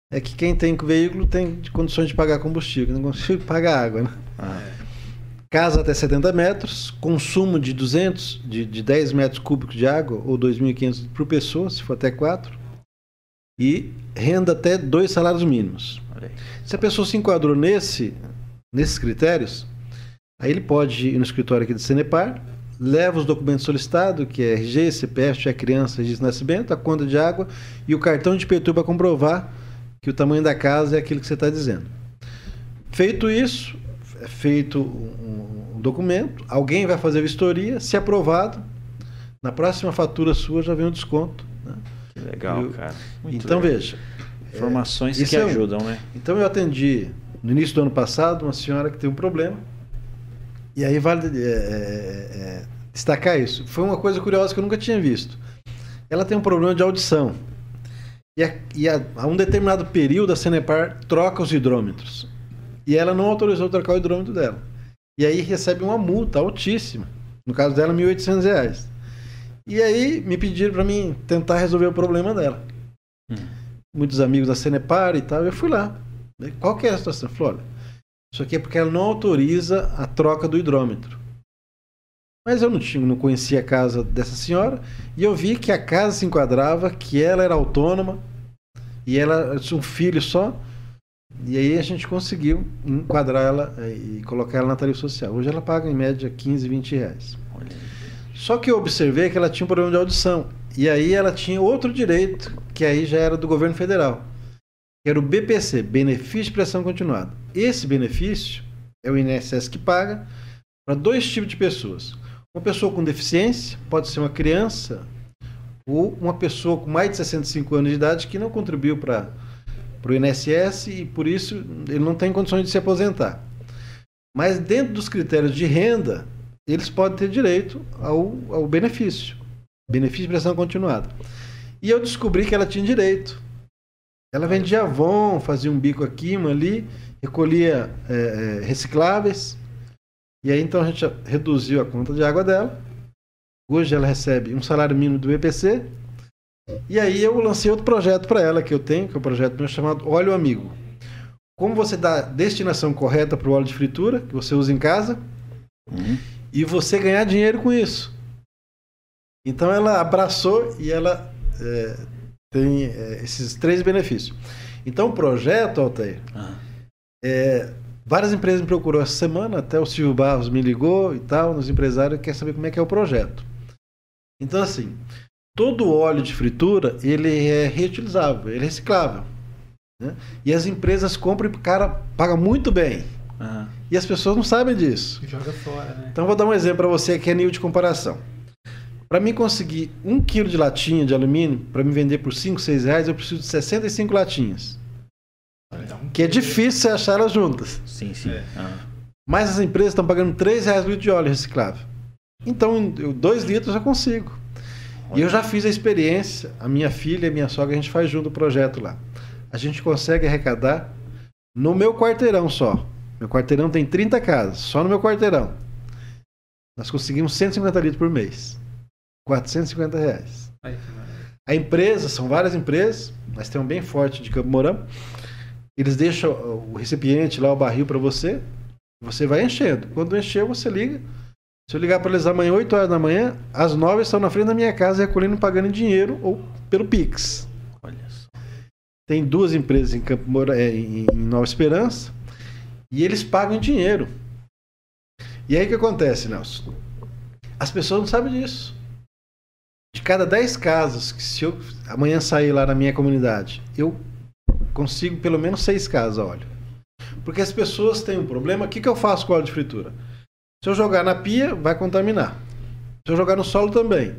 É que quem tem veículo tem condições de pagar combustível, não consegue pagar água, né? Ah. Casa até 70 metros, consumo de 200, de, de 10 metros cúbicos de água, ou 2.500 por pessoa, se for até 4 e renda até dois salários mínimos. Se a pessoa se enquadrou nesse, nesses critérios, aí ele pode ir no escritório aqui do Senepar, leva os documentos solicitados, que é RG, CPF, é criança, registro de nascimento, a conta de água e o cartão de PTU para comprovar que o tamanho da casa é aquilo que você está dizendo. Feito isso, é feito um, um documento, alguém vai fazer a vistoria, se aprovado, na próxima fatura sua já vem um desconto. Né? Legal, eu, cara. Muito então legal. veja. Informações é, que ajudam, né? Então eu atendi no início do ano passado uma senhora que teve um problema. E aí vale é, é, é, destacar isso. Foi uma coisa curiosa que eu nunca tinha visto. Ela tem um problema de audição. E, a, e a, a um determinado período a Senepar troca os hidrômetros. E ela não autorizou trocar o hidrômetro dela. E aí recebe uma multa altíssima. No caso dela, R$ 1.800. E aí me pediram para mim tentar resolver o problema dela. Hum. Muitos amigos da Senepar e tal. Eu fui lá. Qual que é a situação? Falei, olha, isso aqui é porque ela não autoriza a troca do hidrômetro. Mas eu não, tinha, não conhecia a casa dessa senhora e eu vi que a casa se enquadrava, que ela era autônoma e ela tinha um filho só. E aí a gente conseguiu enquadrar ela eh, e colocar ela na tarifa social. Hoje ela paga em média 15, 20 reais. Só que eu observei que ela tinha um problema de audição. E aí ela tinha outro direito, que aí já era do governo federal. Que era o BPC, Benefício de Prestação Continuada. Esse benefício é o INSS que paga para dois tipos de pessoas. Uma pessoa com deficiência, pode ser uma criança, ou uma pessoa com mais de 65 anos de idade que não contribuiu para o INSS e por isso ele não tem condições de se aposentar. Mas dentro dos critérios de renda, eles podem ter direito ao, ao benefício, benefício de prestação continuada. E eu descobri que ela tinha direito. Ela vendia Avon, fazia um bico aqui, uma ali, recolhia é, recicláveis e aí então a gente reduziu a conta de água dela. Hoje ela recebe um salário mínimo do EPC. E aí eu lancei outro projeto para ela que eu tenho, que é um projeto meu chamado Óleo Amigo. Como você dá destinação correta para o óleo de fritura, que você usa em casa, uhum. E você ganhar dinheiro com isso. Então ela abraçou e ela é, tem é, esses três benefícios. Então o projeto, Altair, uhum. é, Várias empresas me procurou essa semana, até o Silvio Barros me ligou e tal, nos empresários, quer saber como é que é o projeto. Então, assim, todo óleo de fritura, ele é reutilizável, ele é reciclável. Né? E as empresas compram e o cara paga muito bem. Uhum. E as pessoas não sabem disso. Joga fora, né? Então, vou dar um exemplo para você que é nível de comparação. Para mim conseguir um quilo de latinha de alumínio, para me vender por 5, 6 reais, eu preciso de 65 latinhas. Então, que é difícil você achar elas juntas. Sim, sim. É. Ah. Mas as empresas estão pagando 3 reais o litro de óleo reciclável. Então, 2 litros eu consigo. Olha. E eu já fiz a experiência, a minha filha e a minha sogra, a gente faz junto o projeto lá. A gente consegue arrecadar no meu quarteirão só. Meu quarteirão tem 30 casas, só no meu quarteirão. Nós conseguimos 150 litros por mês. 450 reais. a empresa, são várias empresas, mas tem um bem forte de Campo Mourão. Eles deixam o recipiente lá, o barril para você, você vai enchendo. Quando encher, você liga. Se eu ligar para eles amanhã, 8 horas da manhã, às 9 estão na frente da minha casa recolhendo pagando dinheiro ou pelo Pix. Olha só. Tem duas empresas em Campo Moura, é, em, em Nova Esperança e eles pagam dinheiro. E aí o que acontece, Nelson? As pessoas não sabem disso. De cada 10 casas que se eu amanhã sair lá na minha comunidade, eu consigo pelo menos seis casas a óleo. Porque as pessoas têm um problema. O que, que eu faço com óleo de fritura? Se eu jogar na pia, vai contaminar. Se eu jogar no solo também.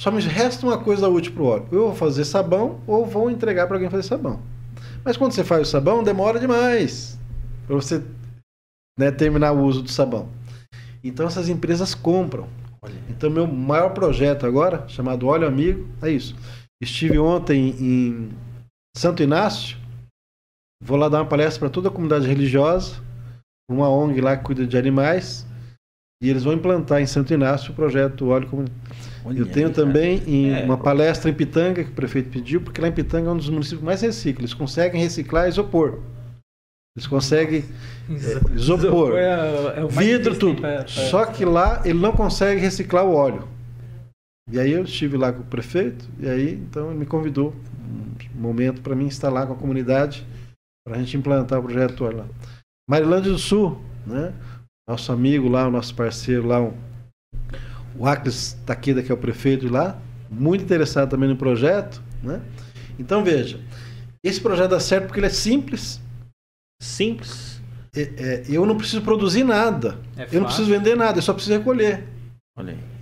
Só me resta uma coisa útil para o óleo. Eu vou fazer sabão ou vou entregar para alguém fazer sabão. Mas quando você faz o sabão, demora demais para você né, terminar o uso do sabão. Então essas empresas compram. Então meu maior projeto agora, chamado Óleo Amigo, é isso. Estive ontem em Santo Inácio, Vou lá dar uma palestra para toda a comunidade religiosa, uma ONG lá que cuida de animais, e eles vão implantar em Santo Inácio o projeto Óleo Comunitário. Eu tenho também é, uma palestra em Pitanga, que o prefeito pediu, porque lá em Pitanga é um dos municípios mais recicla. Eles conseguem reciclar isopor. Eles conseguem é, isopor, é, é vidro, tudo. Só que lá ele não consegue reciclar o óleo. E aí eu estive lá com o prefeito, e aí então ele me convidou um momento para mim lá com a comunidade para a gente implantar o projeto lá. Marilândia do Sul, né? Nosso amigo lá, o nosso parceiro lá, o Acres Taqueda, que é o prefeito lá, muito interessado também no projeto, né? Então veja, esse projeto dá certo porque ele é simples. Simples. é, é, eu não preciso produzir nada. É eu não preciso vender nada, eu só preciso recolher.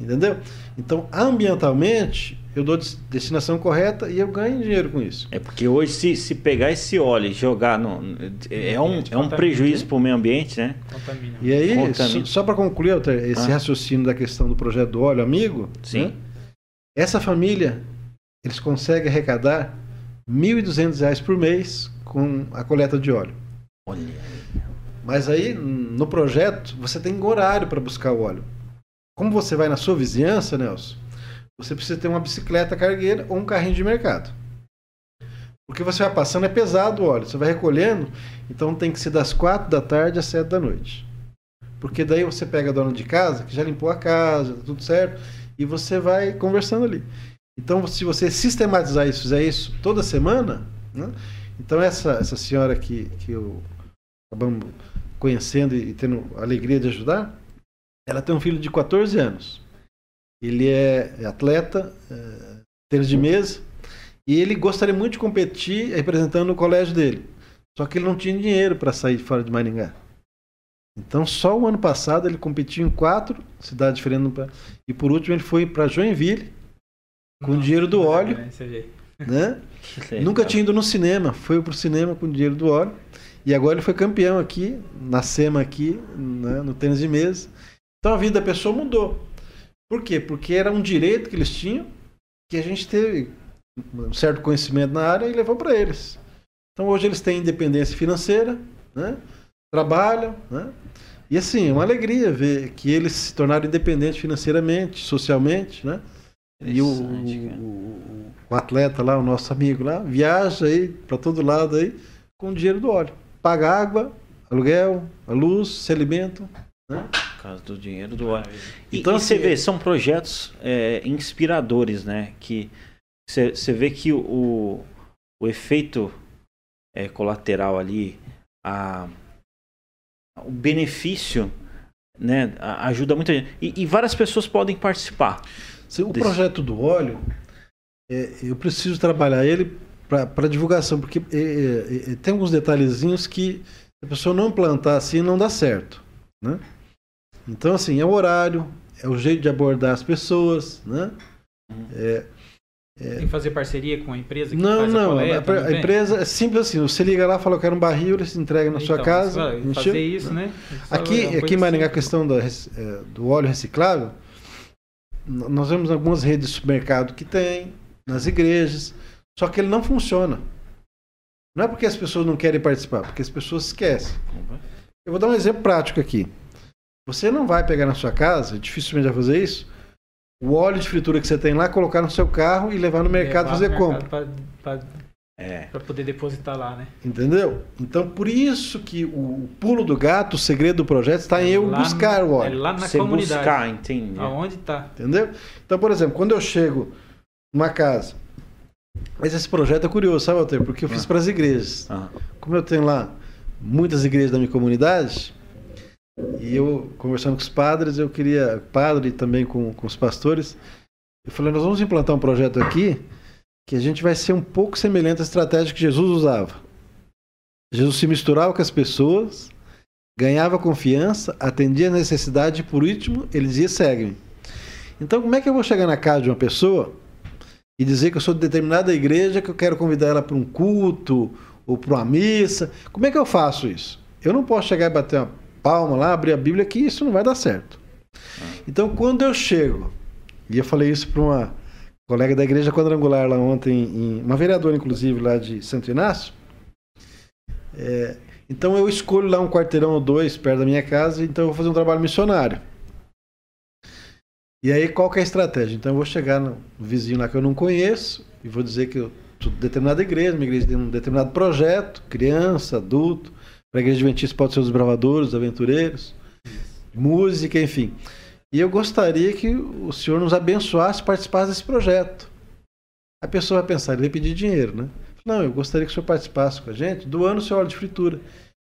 Entendeu? Então, ambientalmente, eu dou destinação correta e eu ganho dinheiro com isso. É porque hoje, se, se pegar esse óleo e jogar no. É um, é um prejuízo para o meio ambiente, né? Contamina. E aí, Contamina. só, só para concluir esse ah. raciocínio da questão do projeto do óleo amigo, Sim. Né? essa família, eles conseguem arrecadar R$ 1.200 por mês com a coleta de óleo. Olha. Mas aí, no projeto, você tem horário para buscar o óleo. Como você vai na sua vizinhança, Nelson, você precisa ter uma bicicleta cargueira ou um carrinho de mercado. Porque você vai passando, é pesado o óleo, você vai recolhendo, então tem que ser das quatro da tarde às sete da noite. Porque daí você pega a dona de casa, que já limpou a casa, tá tudo certo, e você vai conversando ali. Então, se você sistematizar isso, fizer isso toda semana, né? Então essa, essa senhora que, que eu acabamos conhecendo e tendo a alegria de ajudar, ela tem um filho de 14 anos. Ele é atleta, é, tênis de mesa, e ele gostaria muito de competir representando o colégio dele. Só que ele não tinha dinheiro para sair fora de Maringá. Então, só o ano passado ele competiu em quatro cidades diferentes. E por último, ele foi para Joinville com o dinheiro do óleo. Né? Nunca tinha ido no cinema, foi para o cinema com o dinheiro do óleo. E agora ele foi campeão aqui, na SEMA aqui, né, no tênis de mesa. Então a vida da pessoa mudou. Por quê? Porque era um direito que eles tinham, que a gente teve um certo conhecimento na área e levou para eles. Então hoje eles têm independência financeira, né? trabalham, né? e assim, é uma alegria ver que eles se tornaram independentes financeiramente, socialmente, né? E o, o, o, atleta lá, o nosso amigo lá, viaja aí para todo lado aí com o dinheiro do óleo. Paga água, aluguel, a luz, se alimenta, né? causa do dinheiro do óleo. E, então, e você assim, vê, são projetos é, inspiradores, né? Que você vê que o, o efeito é, colateral ali, a, o benefício, né? Ajuda muita gente. E, e várias pessoas podem participar. O desse... projeto do óleo, é, eu preciso trabalhar ele para divulgação, porque é, é, é, tem alguns detalhezinhos que a pessoa não plantar assim não dá certo, né? Então, assim, é o horário, é o jeito de abordar as pessoas, né? Uhum. É, é... Tem que fazer parceria com a empresa que não, faz não, a coleta? A, a empresa é simples assim, você liga lá, fala que era um barril, eles entregam na então, sua casa. Fazer isso, né? Aqui, aqui em Maringá, a questão do, é, do óleo reciclável, nós vemos algumas redes de supermercado que tem, nas igrejas, só que ele não funciona. Não é porque as pessoas não querem participar, porque as pessoas esquecem. Eu vou dar um exemplo prático aqui. Você não vai pegar na sua casa, dificilmente vai fazer isso, o óleo de fritura que você tem lá, colocar no seu carro e levar no mercado levar fazer compra. Para é. poder depositar lá, né? Entendeu? Então, por isso que o, pulo do gato, o segredo do projeto está é em eu buscar o óleo. É lá na Você comunidade. buscar, entendi. Aonde está. Entendeu? Então, por exemplo, quando eu chego numa casa, mas esse projeto é curioso, sabe, Walter? Porque eu fiz ah. para as igrejas. Ah. Como eu tenho lá muitas igrejas da minha comunidade, e eu, conversando com os padres, eu queria, padre também com, com os pastores, eu falei, nós vamos implantar um projeto aqui que a gente vai ser um pouco semelhante à estratégia que Jesus usava. Jesus se misturava com as pessoas, ganhava confiança, atendia a necessidade e, por último, ele dizia, segue-me. Então, como é que eu vou chegar na casa de uma pessoa e dizer que eu sou de determinada igreja, que eu quero convidar ela para um culto ou para uma missa? Como é que eu faço isso? Eu não posso chegar e bater uma palma lá, abrir a Bíblia, que isso não vai dar certo. Então, quando eu chego, e eu falei isso para uma colega da igreja quadrangular lá ontem, em, uma vereadora, inclusive, lá de Santo Inácio, é, então eu escolho lá um quarteirão ou dois perto da minha casa, então eu vou fazer um trabalho missionário. E aí, qual que é a estratégia? Então eu vou chegar no vizinho lá que eu não conheço e vou dizer que eu sou de determinada igreja, minha igreja tem um determinado projeto, criança, adulto, para a igreja adventista pode ser os bravadores, os aventureiros, música, enfim. E eu gostaria que o senhor nos abençoasse participasse desse projeto. A pessoa vai pensar, ele vai pedir dinheiro, né? Não, eu gostaria que o senhor participasse com a gente, doando o seu óleo de fritura.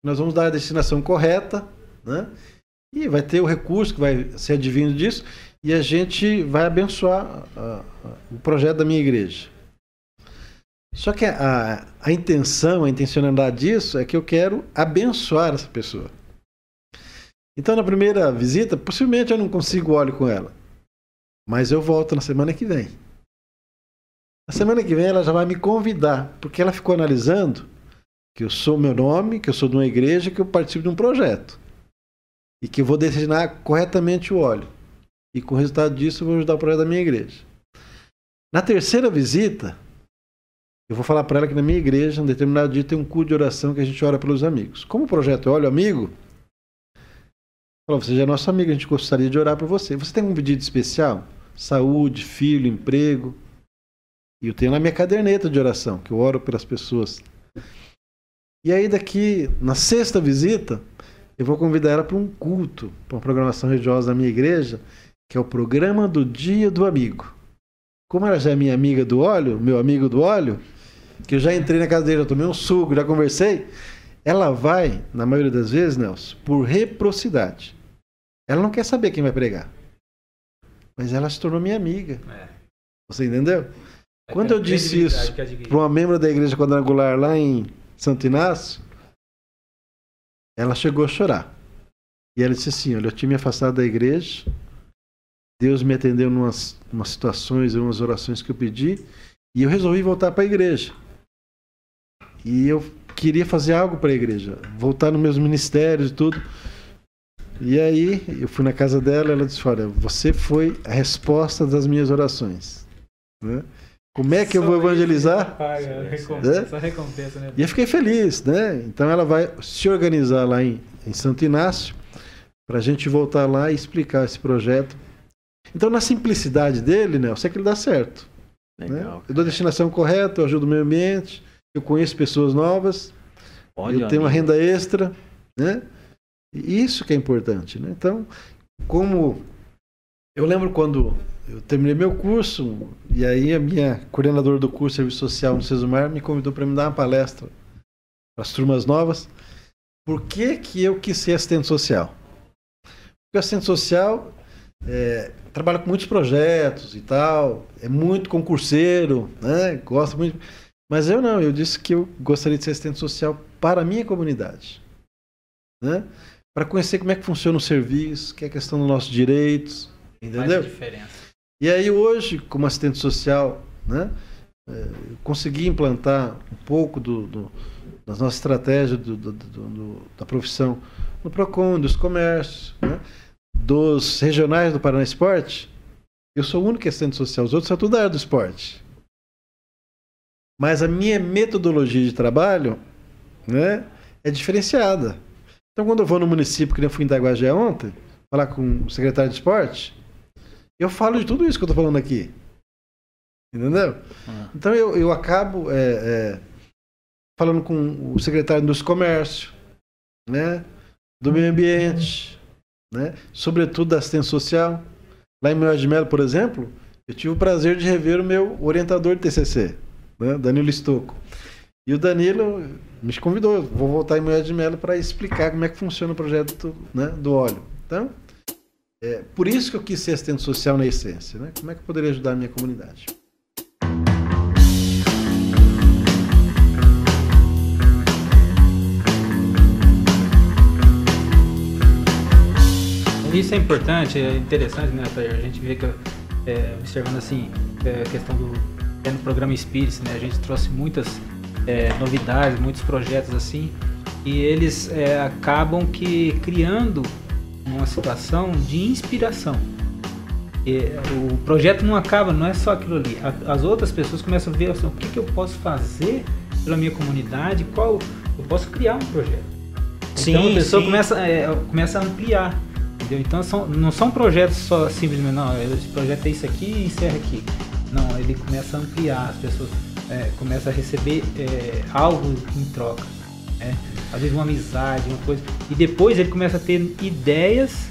Nós vamos dar a destinação correta, né? E vai ter o recurso que vai ser advindo disso, e a gente vai abençoar o projeto da minha igreja. Só que a, a intenção, a intencionalidade disso é que eu quero abençoar essa pessoa. Então, na primeira visita, possivelmente eu não consigo óleo com ela. Mas eu volto na semana que vem. Na semana que vem ela já vai me convidar, porque ela ficou analisando que eu sou meu nome, que eu sou de uma igreja, que eu participo de um projeto. E que eu vou destinar corretamente o óleo. E com o resultado disso eu vou ajudar o projeto da minha igreja. Na terceira visita, eu vou falar para ela que na minha igreja, um determinado dia, tem um culto de oração que a gente ora pelos amigos. Como o projeto é Olho Amigo, falou, você já é nosso amigo, a gente gostaria de orar por você. Você tem um pedido especial? Saúde, filho, emprego. E eu tenho na minha caderneta de oração, que eu oro pelas pessoas. E aí daqui, na sexta visita, eu vou convidar ela para um culto, para uma programação religiosa da minha igreja, que é o programa do Dia do Amigo. Como ela já é minha amiga do óleo, meu amigo do óleo, que eu já entrei na casa dele, eu tomei um suco, já conversei, ela vai, na maioria das vezes, Nelson, por reciprocidade. Ela não quer saber quem vai pregar. Mas ela se tornou minha amiga. É. Você entendeu? É Quando eu disse isso para uma membro da igreja quadrangular lá em Santo Inácio, ela chegou a chorar. E ela disse assim: Olha, eu tinha me afastado da igreja, Deus me atendeu em umas, umas situações, em umas orações que eu pedi, e eu resolvi voltar para a igreja. E eu queria fazer algo para a igreja, voltar nos meus ministérios e tudo. E aí eu fui na casa dela, ela disse: Olha, você foi a resposta das minhas orações. Né? Como é que Só eu vou evangelizar? Paga, recompensa, né? recompensa, né? E eu fiquei feliz, né? Então ela vai se organizar lá em, em Santo Inácio para a gente voltar lá e explicar esse projeto. Então, na simplicidade dele, né, eu sei que ele dá certo. Legal, né? Eu dou a destinação correta, eu ajudo o meio ambiente, eu conheço pessoas novas, Olha, eu tenho amigo. uma renda extra, né? E isso que é importante, né? Então, como eu lembro quando eu terminei meu curso e aí a minha coordenadora do curso de Serviço Social no Cesumar me convidou para me dar uma palestra para as turmas novas. Por que, que eu quis ser assistente social? Porque assistente social é, trabalha com muitos projetos e tal, é muito concurseiro, né? gosta muito. Mas eu não, eu disse que eu gostaria de ser assistente social para a minha comunidade. Né? Para conhecer como é que funciona o serviço, que é a questão dos nossos direitos, entendeu? Faz diferença. E aí hoje, como assistente social, né, é, consegui implantar um pouco do, do das nossas estratégias do, do, da profissão no PROCON, dos comércios, né, dos regionais do Paraná Esporte. Eu sou o único assistente social, os outros são tudo da área do esporte. Mas a minha metodologia de trabalho né, é diferenciada. Então, quando eu vou no município, que nem eu fui em Itaguajé ontem, falar com o secretário de esporte, eu falo de tudo isso que eu estou falando aqui. Entendeu? Ah. Então eu, eu acabo é, é, falando com o secretário dos comércio, né? Do meio ambiente, né? Sobretudo da assistência social. Lá em Mel de Melo, por exemplo, eu tive o prazer de rever o meu orientador de TCC, né? Danilo Estocco. E o Danilo me convidou, vou voltar em Mel de Melo para explicar como é que funciona o projeto né, do óleo. Então, é, por isso que eu quis ser assistente social na essência. Né? Como é que eu poderia ajudar a minha comunidade? Isso é importante, é interessante, né, A gente vê que, é, observando assim, é, a questão do no programa Spirits, né? A gente trouxe muitas é, novidades, muitos projetos assim, e eles é, acabam que criando numa situação de inspiração. E, o projeto não acaba, não é só aquilo ali. As outras pessoas começam a ver assim, o que, que eu posso fazer pela minha comunidade, qual eu posso criar um projeto. Sim, então a pessoa sim. começa, é, começa a ampliar. Entendeu? Então são, não são projetos só simplesmente, não, esse projeto é isso aqui e encerra aqui. Não, ele começa a ampliar, as pessoas é, começam a receber é, algo em troca. Né? às vezes uma amizade, uma coisa. E depois ele começa a ter ideias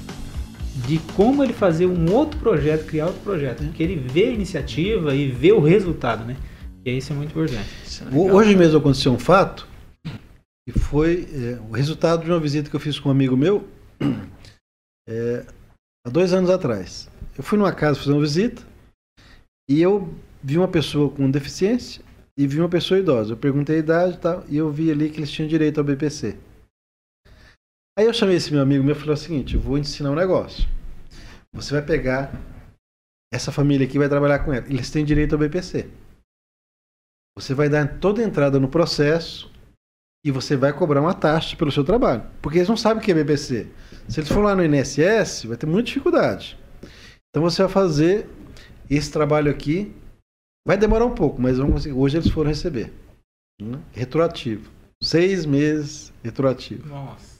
de como ele fazer um outro projeto, criar outro projeto. Né? Porque ele vê a iniciativa e vê o resultado, né? E isso é muito importante. É Hoje mesmo aconteceu um fato que foi é, o resultado de uma visita que eu fiz com um amigo meu é, há dois anos atrás. Eu fui numa casa fazer uma visita e eu vi uma pessoa com deficiência e vi uma pessoa idosa. Eu perguntei a idade e tal, e eu vi ali que eles tinham direito ao BPC. Aí eu chamei esse meu amigo meu e falei o seguinte: eu vou ensinar um negócio. Você vai pegar essa família aqui vai trabalhar com ela. Eles têm direito ao BPC. Você vai dar toda a entrada no processo e você vai cobrar uma taxa pelo seu trabalho. Porque eles não sabem o que é BPC. Se eles for lá no INSS, vai ter muita dificuldade. Então você vai fazer esse trabalho aqui. Vai demorar um pouco, mas vamos hoje eles foram receber. Né? Retroativo. Seis meses retroativo. Nossa.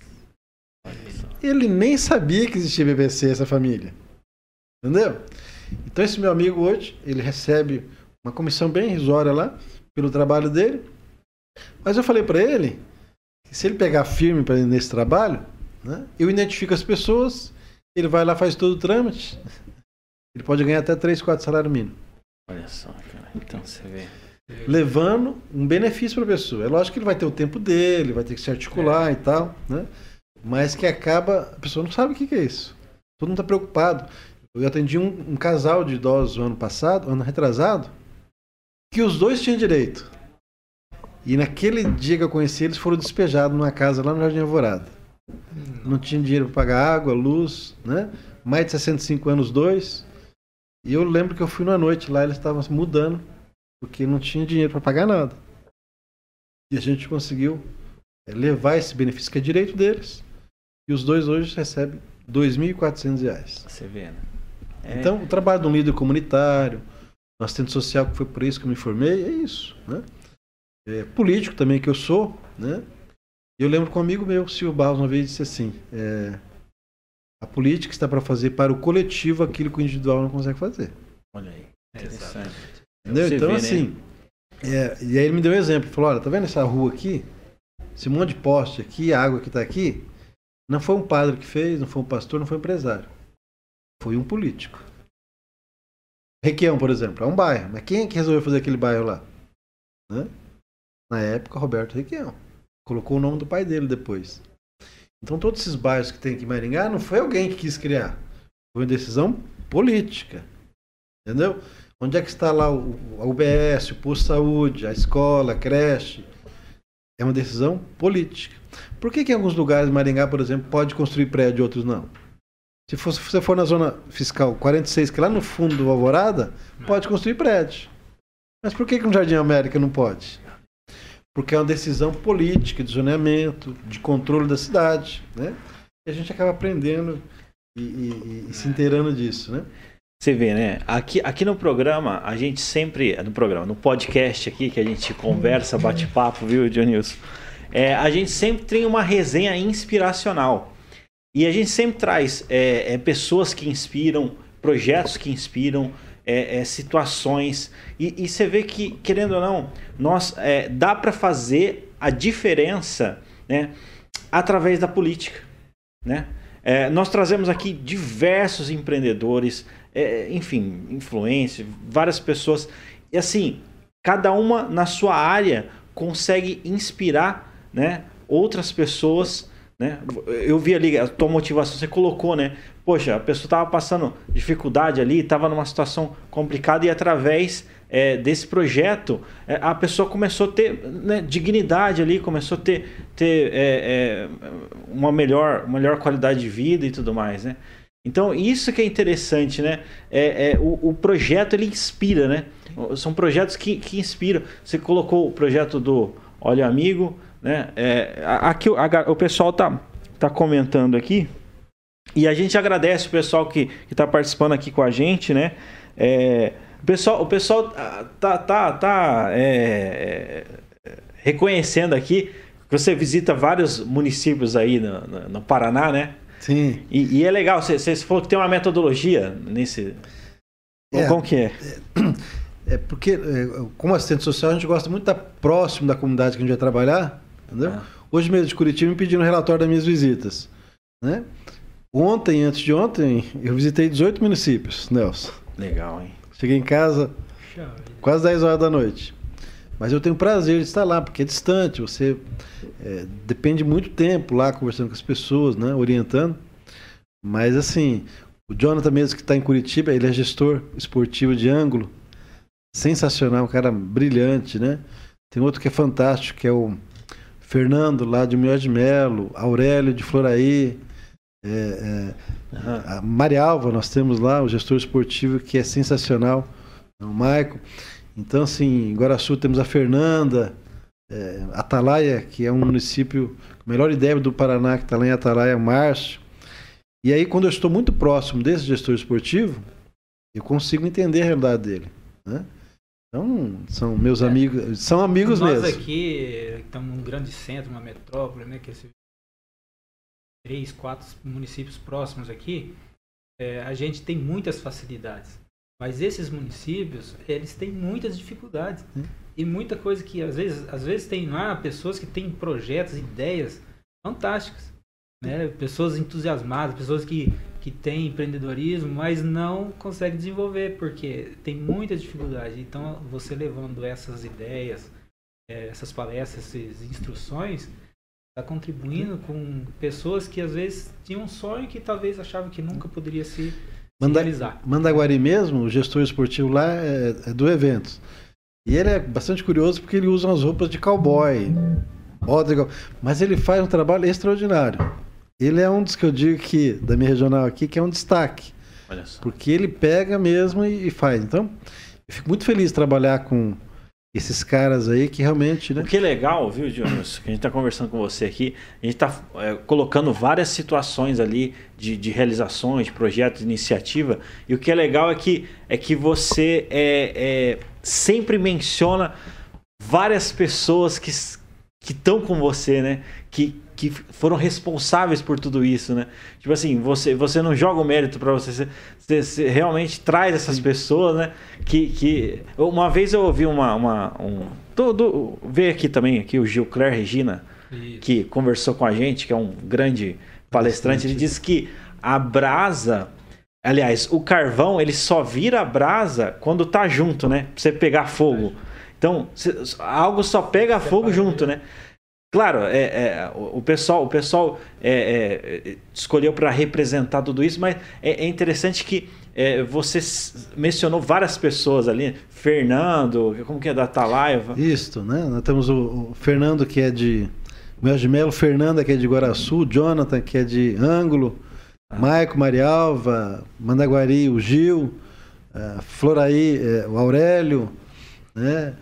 Ele nem sabia que existia BBC essa família. Entendeu? Então esse meu amigo hoje, ele recebe uma comissão bem irrisória lá pelo trabalho dele. Mas eu falei para ele que se ele pegar firme para nesse trabalho, né, eu identifico as pessoas, ele vai lá faz todo o trâmite. Ele pode ganhar até 3, 4 salários mínimos. Olha só, cara. Então você vê. Levando um benefício para a pessoa. É lógico que ele vai ter o tempo dele, vai ter que se articular é. e tal, né? Mas que acaba. A pessoa não sabe o que, que é isso. Todo mundo está preocupado. Eu atendi um, um, casal de idosos ano passado, ano retrasado, que os dois tinham direito. E naquele dia que eu conheci, eles foram despejados numa casa lá no Jardim Alvorada. Não tinha dinheiro para pagar água, luz, né? Mais de 65 anos, dois. E eu lembro que eu fui numa noite lá, eles estavam mudando, porque não tinha dinheiro para pagar nada. E a gente conseguiu é, levar esse benefício que é direito deles. E os dois hoje recebem R$ 2.400. Você vê, né? É... Então, o trabalho de um líder comunitário, um assistente social, que foi por isso que eu me formei, é isso. Né? É, político também que eu sou, né? Eu lembro com um amigo meu, Silvio Barros, uma vez disse assim: é, a política está para fazer para o coletivo aquilo que o individual não consegue fazer. Olha aí, interessante. Entendeu? Então, vê, né? assim, né? é, e aí ele me deu um exemplo: falou, olha, tá vendo essa rua aqui? Esse monte de poste aqui, a água que está aqui, não foi um padre que fez, não foi um pastor, não foi um empresário. Foi um político. Requião, por exemplo, é um bairro. Mas quem é que resolveu fazer aquele bairro lá? Né? Na época, Roberto Requião. Colocou o nome do pai dele depois. Então, todos esses bairros que tem aqui em Maringá, não foi alguém que quis criar. Foi uma decisão política. Entendeu? Onde é que está lá o, UBS, o posto de saúde, a escola, a creche? É uma decisão política. Por que, que em alguns lugares, Maringá, por exemplo, pode construir prédio e outros não? Se, for, se você for na zona fiscal 46, que é lá no fundo do Alvorada, pode construir prédio. Mas por que, que no Jardim América não pode? Porque é uma decisão política, de zoneamento, de controle da cidade. Né? E a gente acaba aprendendo e, e, e se inteirando disso. Né? Você vê, né? Aqui, aqui no programa, a gente sempre. No programa, no podcast aqui, que a gente conversa, bate papo, viu, Dionilson? É, a gente sempre tem uma resenha inspiracional. E a gente sempre traz é, é, pessoas que inspiram, projetos que inspiram, é, é situações. E, e, você vê que, querendo ou não, nós é, dá para fazer a diferença né, através da política. Né? É, nós trazemos aqui diversos empreendedores, enfim, influência, várias pessoas. E assim, cada uma na sua área consegue inspirar né, outras pessoas né? Eu vi ali a tua motivação, você colocou, né? Poxa, a pessoa estava passando dificuldade ali, estava numa situação complicada e através é, desse projeto é, a pessoa começou a ter né, dignidade ali, começou a ter, ter é, é, uma melhor, melhor qualidade de vida e tudo mais, né? Então isso que é interessante, né? É, é o, o, projeto ele inspira, né? São projetos que, que inspiram. Você colocou o projeto do Olha Amigo, né? É, aqui a, o pessoal tá, tá comentando aqui. E a gente agradece o pessoal que está participando aqui com a gente, né? É, o pessoal, o pessoal tá, tá, tá é, é, reconhecendo aqui que você visita vários municípios aí no, no, no Paraná, né? Sim. E, e, é legal, você, você falou que tem uma metodologia nesse. É, Como que é? É, é porque, como assistente social, a gente gosta muito de estar próximo da comunidade que a gente vai trabalhar. Entendeu? É. Hoje mesmo de Curitiba me pedindo um relatório das minhas visitas. Né? Ontem, antes de ontem, eu visitei 18 municípios, Nelson. Legal, hein? Cheguei em casa quase 10 horas da noite. Mas eu tenho prazer de estar lá, porque é distante, você é, depende muito tempo lá conversando com as pessoas, né, orientando. Mas assim, o Jonathan mesmo que está em Curitiba, ele é gestor esportivo de ângulo. sensacional, um cara brilhante, né? Tem outro que é fantástico, que é o Fernando, lá de Mior de Melo, Aurélio de Floraí, é, é, a Marialva, nós temos lá, o gestor esportivo, que é sensacional, o Maico. Então, assim, em Guaraçu temos a Fernanda, é, Atalaia, que é um município, o melhor ideia do Paraná, que está lá em Atalaia, Márcio. E aí, quando eu estou muito próximo desse gestor esportivo, eu consigo entender a realidade dele. Né? Então, são meus é. amigos, são amigos Nós mesmo. Nós aqui estamos num grande centro, uma metrópole, né, que é três, quatro municípios próximos aqui, é, a gente tem muitas facilidades. Mas esses municípios, eles têm muitas dificuldades. Hum. E muita coisa que, às vezes, às vezes tem lá pessoas que têm projetos, ideias fantásticas. Né? Pessoas entusiasmadas, pessoas que, que têm empreendedorismo, mas não conseguem desenvolver, porque tem muita dificuldade. Então, você levando essas ideias, é, essas palestras, essas instruções, está contribuindo com pessoas que às vezes tinham um sonho que talvez achavam que nunca poderia se, Manda, se realizar. Mandaguari mesmo, o gestor esportivo lá é, é, do evento. E ele é bastante curioso porque ele usa umas roupas de cowboy. Mas ele faz um trabalho extraordinário. Ele é um dos que eu digo que, da minha regional aqui, que é um destaque. Porque ele pega mesmo e, e faz. Então, eu fico muito feliz de trabalhar com esses caras aí que realmente. Né? O que é legal, viu, Jonas, que a gente está conversando com você aqui, a gente está é, colocando várias situações ali de, de realizações, de projetos, de iniciativa, e o que é legal é que, é que você é, é sempre menciona várias pessoas que estão com você, né? Que, que foram responsáveis por tudo isso, né? Tipo assim, você, você não joga o mérito para você, você, você, realmente traz essas pessoas, né? Que, que uma vez eu ouvi uma, uma um todo veio aqui também aqui o Gilcler Regina isso. que conversou com a gente, que é um grande palestrante, ele disse que a brasa Aliás, o carvão ele só vira brasa quando tá junto, né? Pra você pegar fogo. Então, algo só pega fogo junto, né? Claro, é, é, o pessoal, o pessoal é, é escolheu para representar tudo isso, mas é, é interessante que é, você mencionou várias pessoas ali, Fernando, como que é da Atalaia? Isso, né? Nós temos o, o Fernando que é de Mel de Melo, Fernanda que é de Guaraçu, Jonathan que é de Ângulo, ah. Maico, Marialva, Mandaguari, o Gil, uh, Floraí, o Aurélio, né?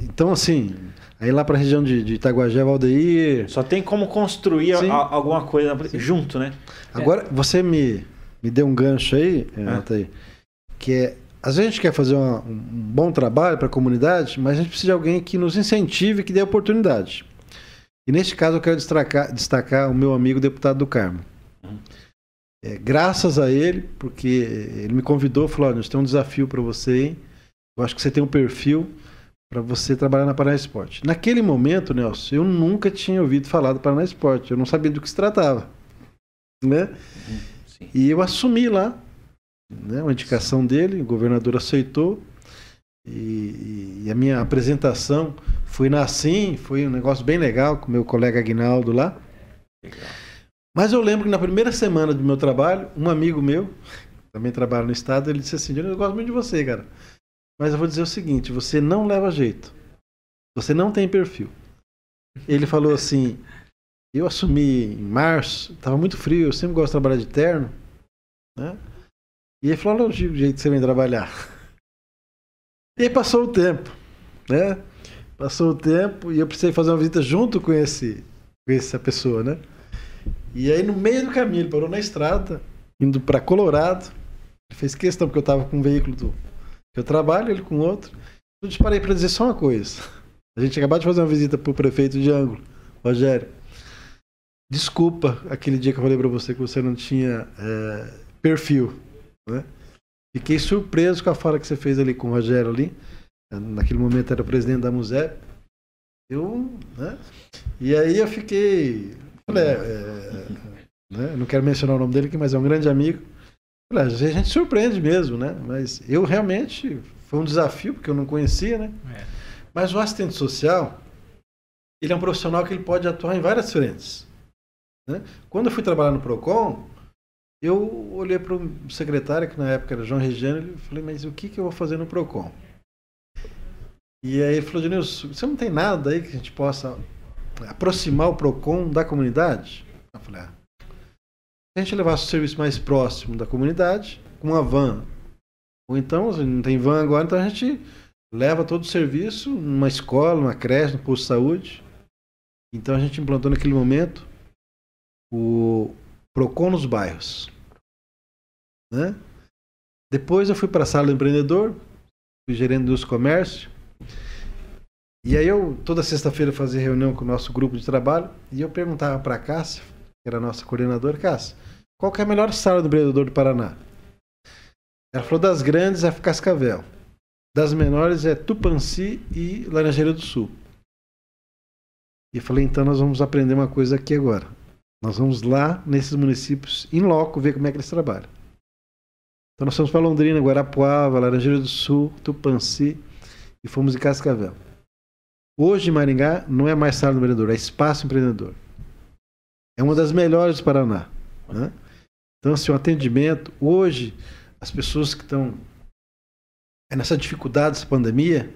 então assim Aí lá para a região de, de Itaguajé, Valdeir. Só tem como construir a, alguma coisa Sim. junto, né? Agora, é. você me, me deu um gancho aí, Renata, é. aí, que é. A gente quer fazer uma, um bom trabalho para a comunidade, mas a gente precisa de alguém que nos incentive, que dê oportunidade. E neste caso eu quero destacar, destacar o meu amigo deputado do Carmo. Uhum. É, graças a ele, porque ele me convidou, falou: nós temos um desafio para você, hein? Eu acho que você tem um perfil para você trabalhar na Paraná Esporte. Naquele momento, Nelson, eu nunca tinha ouvido falar do Paraná Esporte, eu não sabia do que se tratava, né? Sim. E eu assumi lá, né, uma indicação dele, o governador aceitou, e, e, a minha apresentação foi na Assim, foi um negócio bem legal com meu colega Aguinaldo lá. Legal. Mas eu lembro que na primeira semana do meu trabalho, um amigo meu, também trabalha no estado, ele disse assim: Eu gosto muito de você, cara. Mas eu vou dizer o seguinte: você não leva jeito. Você não tem perfil. Ele falou assim: eu assumi em março, estava muito frio, eu sempre gosto de trabalhar de terno. Né? E ele falou: o jeito que você vem trabalhar. E aí passou o tempo. Né? Passou o tempo e eu precisei fazer uma visita junto com, esse, com essa pessoa. Né? E aí, no meio do caminho, ele parou na estrada, indo para Colorado. Ele fez questão, porque eu estava com um veículo do, eu trabalho, ele com outro. Eu te parei para dizer só uma coisa. A gente acabou de fazer uma visita pro prefeito de Ângulo, Rogério. Desculpa aquele dia que eu falei para você que você não tinha é, perfil. Né? Fiquei surpreso com a fala que você fez ali com o Rogério ali. Naquele momento era o presidente da MUSEP. Eu, né? E aí eu fiquei. Falei, é, é, né? não quero mencionar o nome dele aqui, mas é um grande amigo. A gente surpreende mesmo, né? Mas eu realmente foi um desafio porque eu não conhecia, né? É. Mas o assistente social, ele é um profissional que ele pode atuar em várias frentes. Né? Quando eu fui trabalhar no Procon, Eu olhei para o secretário, que na época era João Regiano, e falei, mas o que, que eu vou fazer no PROCON? E aí ele falou, Denilson, você não tem nada aí que a gente possa aproximar o PROCON da comunidade? Eu falei, ah, se a gente levasse o serviço mais próximo da comunidade, com uma van, ou então, não tem van agora, então a gente leva todo o serviço numa escola, numa creche, no posto de saúde. Então a gente implantou naquele momento o PROCON nos bairros. Né? Depois eu fui para a sala do empreendedor, fui gerente dos comércios. E aí eu, toda sexta-feira, fazia reunião com o nosso grupo de trabalho e eu perguntava para a Cássia, que era a nossa coordenadora, Cássia, qual é a melhor sala do empreendedor do Paraná? Ela falou das grandes é Cascavel. Das menores é Tupanci e Laranjeira do Sul. E eu falei, então nós vamos aprender uma coisa aqui agora. Nós vamos lá nesses municípios, em loco, ver como é que eles trabalham. Então nós fomos para Londrina, Guarapuava, Laranjeira do Sul, Tupanci e fomos em Cascavel. Hoje Maringá não é mais sala do empreendedor, é espaço empreendedor. É uma das melhores do Paraná. Né? Então, assim, o atendimento, hoje, as pessoas que estão é nessa dificuldade dessa pandemia,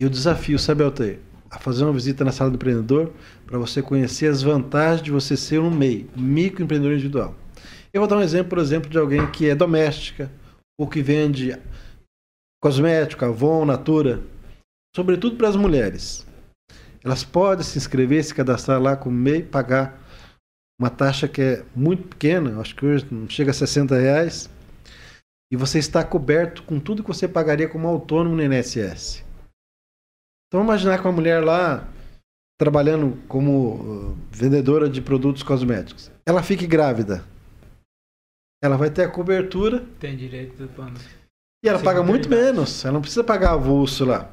eu desafio, sabe, Altair, a fazer uma visita na sala do empreendedor para você conhecer as vantagens de você ser um MEI, microempreendedor individual. Eu vou dar um exemplo, por exemplo, de alguém que é doméstica ou que vende cosmético, Avon, Natura, sobretudo para as mulheres. Elas podem se inscrever, se cadastrar lá com o MEI, pagar uma taxa que é muito pequena, acho que hoje não chega a 60 reais, e você está coberto com tudo que você pagaria como autônomo no INSS. Então imaginar que uma mulher lá trabalhando como uh, vendedora de produtos cosméticos, ela fique grávida. Ela vai ter a cobertura. Tem direito do plano. E ela paga muito menos. Ela não precisa pagar avulso lá.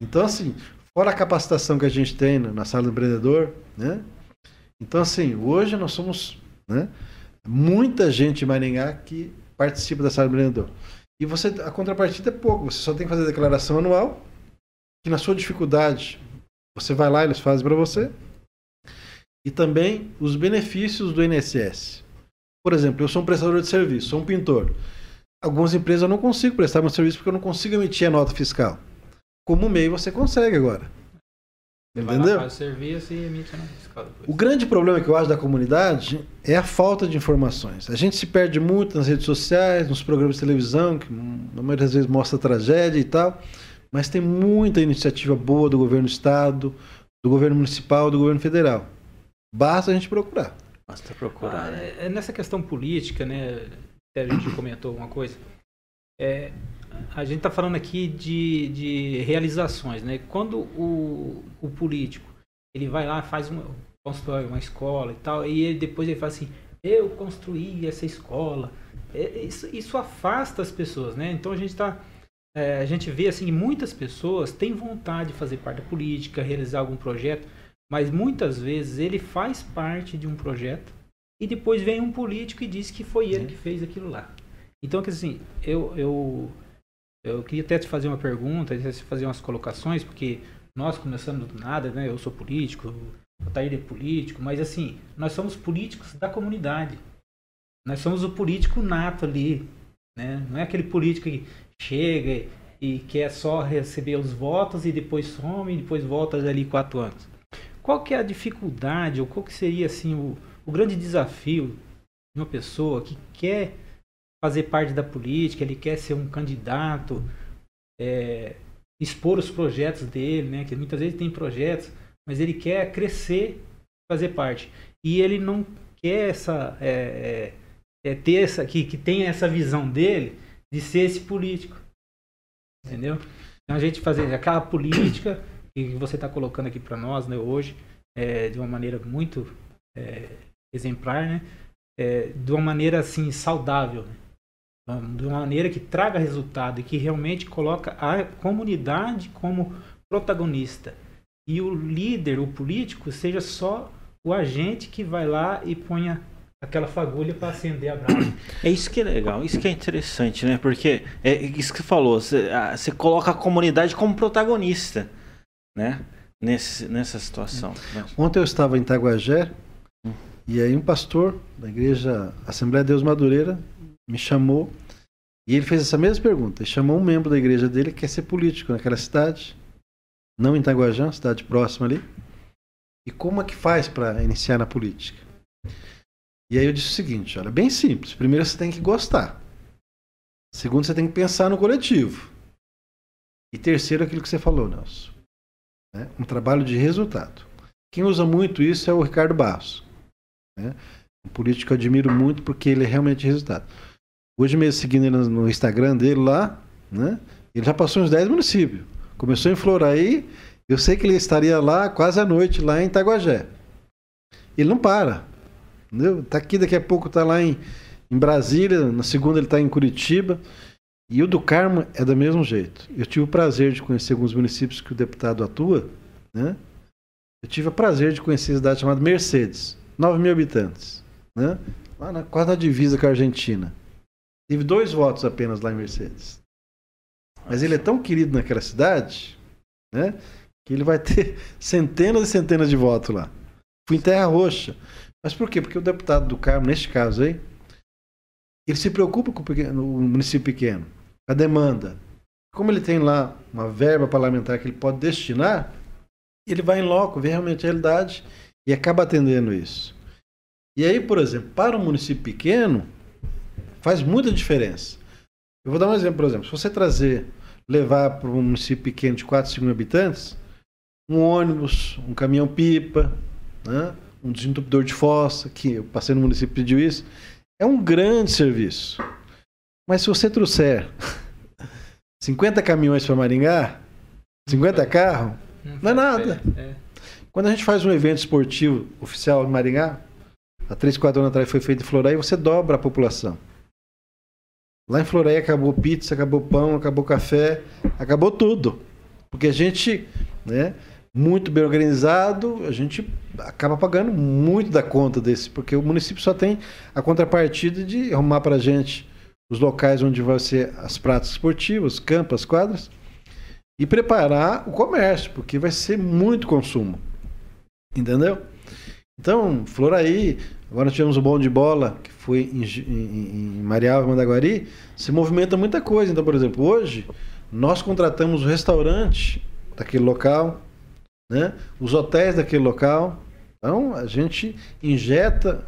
Então, assim, fora a capacitação que a gente tem na sala do empreendedor, né? Então, assim, hoje nós somos né, muita gente em Maringá que participa da sala do empreendedor. E você, a contrapartida é pouco, você só tem que fazer a declaração anual, que na sua dificuldade, você vai lá, eles fazem para você. E também os benefícios do INSS. Por exemplo, eu sou um prestador de serviço, sou um pintor. Algumas empresas eu não consigo prestar meu serviço porque eu não consigo emitir a nota fiscal. Como MEI você consegue agora. Entendeu? Lá, serviço e emite a nota fiscal depois. O grande problema que eu acho da comunidade é a falta de informações. A gente se perde muito nas redes sociais, nos programas de televisão, que na maioria das vezes mostra tragédia e tal, mas tem muita iniciativa boa do governo do estado, do governo municipal, do governo federal. Basta a gente procurar. Basta procurar. Ah, né? é, nessa questão política, né? A gente comentou uma coisa. É, a gente está falando aqui de, de realizações, né? Quando o, o político ele vai lá, faz uma, constrói uma escola e tal, e ele, depois ele fala assim, eu construí essa escola. É, isso, isso afasta as pessoas, né? Então a gente está é, a gente vê assim muitas pessoas têm vontade de fazer parte da política, realizar algum projeto, mas muitas vezes ele faz parte de um projeto e depois vem um político e diz que foi ele que fez aquilo lá. Então, assim, eu, eu eu queria até te fazer uma pergunta, fazer umas colocações, porque nós começamos do nada, né? Eu sou político, o Taíra é político, mas assim, nós somos políticos da comunidade. Nós somos o político nato ali, né? Não é aquele político que chega e quer só receber os votos e depois some e depois volta ali quatro anos. Qual que é a dificuldade, ou qual que seria assim o, o grande desafio de uma pessoa que quer fazer parte da política, ele quer ser um candidato, é, expor os projetos dele, né? Que muitas vezes tem projetos, mas ele quer crescer, fazer parte. E ele não quer essa, é, é, é ter essa, que, que tenha essa visão dele de ser esse político, entendeu? Então a gente fazer aquela política que você está colocando aqui para nós, né? Hoje, é, de uma maneira muito é, exemplar, né? É, de uma maneira assim saudável. Né? de uma maneira que traga resultado e que realmente coloca a comunidade como protagonista. E o líder, o político, seja só o agente que vai lá e ponha aquela fagulha para acender a brasa. É isso que é legal, isso que é interessante, né? Porque é isso que você falou, você, você coloca a comunidade como protagonista, né? Nesse, nessa situação. Ontem eu estava em Itaguajé E aí um pastor da igreja Assembleia de Deus Madureira me chamou e ele fez essa mesma pergunta. Ele chamou um membro da igreja dele que quer ser político naquela cidade, não em Itaguajã, cidade próxima ali. E como é que faz para iniciar na política? E aí eu disse o seguinte, olha, bem simples. Primeiro você tem que gostar. Segundo, você tem que pensar no coletivo. E terceiro, aquilo que você falou, Nelson. Né? Um trabalho de resultado. Quem usa muito isso é o Ricardo Barros. Né? Um político que eu admiro muito porque ele é realmente resultado. Hoje mesmo, seguindo ele no Instagram dele lá, né? ele já passou uns 10 municípios. Começou em Floraí, eu sei que ele estaria lá quase à noite, lá em Itaguajé. Ele não para. Entendeu? Tá aqui, daqui a pouco tá lá em, em Brasília, na segunda ele está em Curitiba. E o do Carmo é do mesmo jeito. Eu tive o prazer de conhecer alguns municípios que o deputado atua, né? Eu tive o prazer de conhecer a cidade chamada Mercedes, 9 mil habitantes, né? Lá na, quase na divisa com a Argentina. Tive dois votos apenas lá em Mercedes. Mas ele é tão querido naquela cidade, né? Que ele vai ter centenas e centenas de votos lá. Fui em Terra Roxa. Mas por quê? Porque o deputado do Carmo, neste caso aí, ele se preocupa com o, pequeno, o município pequeno, a demanda. Como ele tem lá uma verba parlamentar que ele pode destinar, ele vai em loco, vê realmente a realidade e acaba atendendo isso. E aí, por exemplo, para um município pequeno, faz muita diferença. Eu vou dar um exemplo, por exemplo, se você trazer, levar para um município pequeno de 4, 5 mil habitantes, um ônibus, um caminhão-pipa, né? Um desentupidor de fossa, que eu passei no município pediu isso, é um grande serviço. Mas se você trouxer 50 caminhões para Maringá, 50 carros, não é nada. É. Quando a gente faz um evento esportivo oficial em Maringá, há 3, 4 anos atrás foi feito em Floraí, você dobra a população. Lá em Floraí acabou pizza, acabou pão, acabou café, acabou tudo. Porque a gente, né, muito bem organizado, a gente acaba pagando muito da conta desse, porque o município só tem a contrapartida de arrumar para a gente os locais onde vão ser as pratas esportivas, campos, quadras, e preparar o comércio, porque vai ser muito consumo. Entendeu? Então, Floraí, agora nós tivemos o bom de bola, que foi em, em, em Marial, Mandaguari, se movimenta muita coisa. Então, por exemplo, hoje nós contratamos o restaurante daquele local, né? os hotéis daquele local. Então, a gente injeta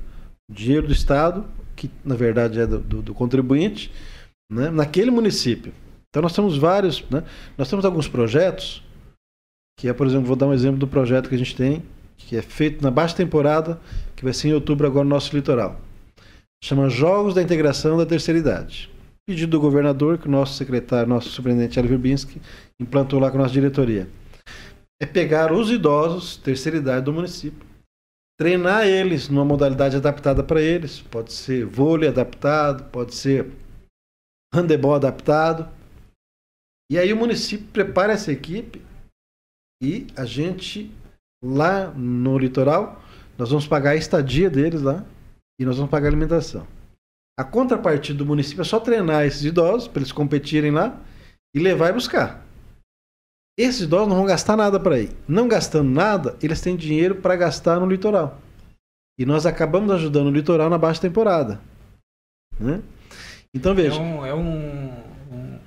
dinheiro do Estado, que na verdade é do, do, do contribuinte, né? naquele município. Então, nós temos vários, né? nós temos alguns projetos, que é, por exemplo, vou dar um exemplo do projeto que a gente tem, que é feito na baixa temporada, que vai ser em outubro agora no nosso litoral. Chama Jogos da Integração da Terceira Idade. Pedido do governador, que o nosso secretário, nosso superintendente Hélio Verbinski, implantou lá com a nossa diretoria é pegar os idosos, terceira idade do município, treinar eles numa modalidade adaptada para eles. Pode ser vôlei adaptado, pode ser handebol adaptado. E aí o município prepara essa equipe e a gente lá no litoral nós vamos pagar a estadia deles lá e nós vamos pagar a alimentação. A contrapartida do município é só treinar esses idosos para eles competirem lá e levar e buscar. Esses idosos não vão gastar nada para ir. Não gastando nada, eles têm dinheiro para gastar no litoral. E nós acabamos ajudando o litoral na baixa temporada. Né? Então veja. É, um, é um, um,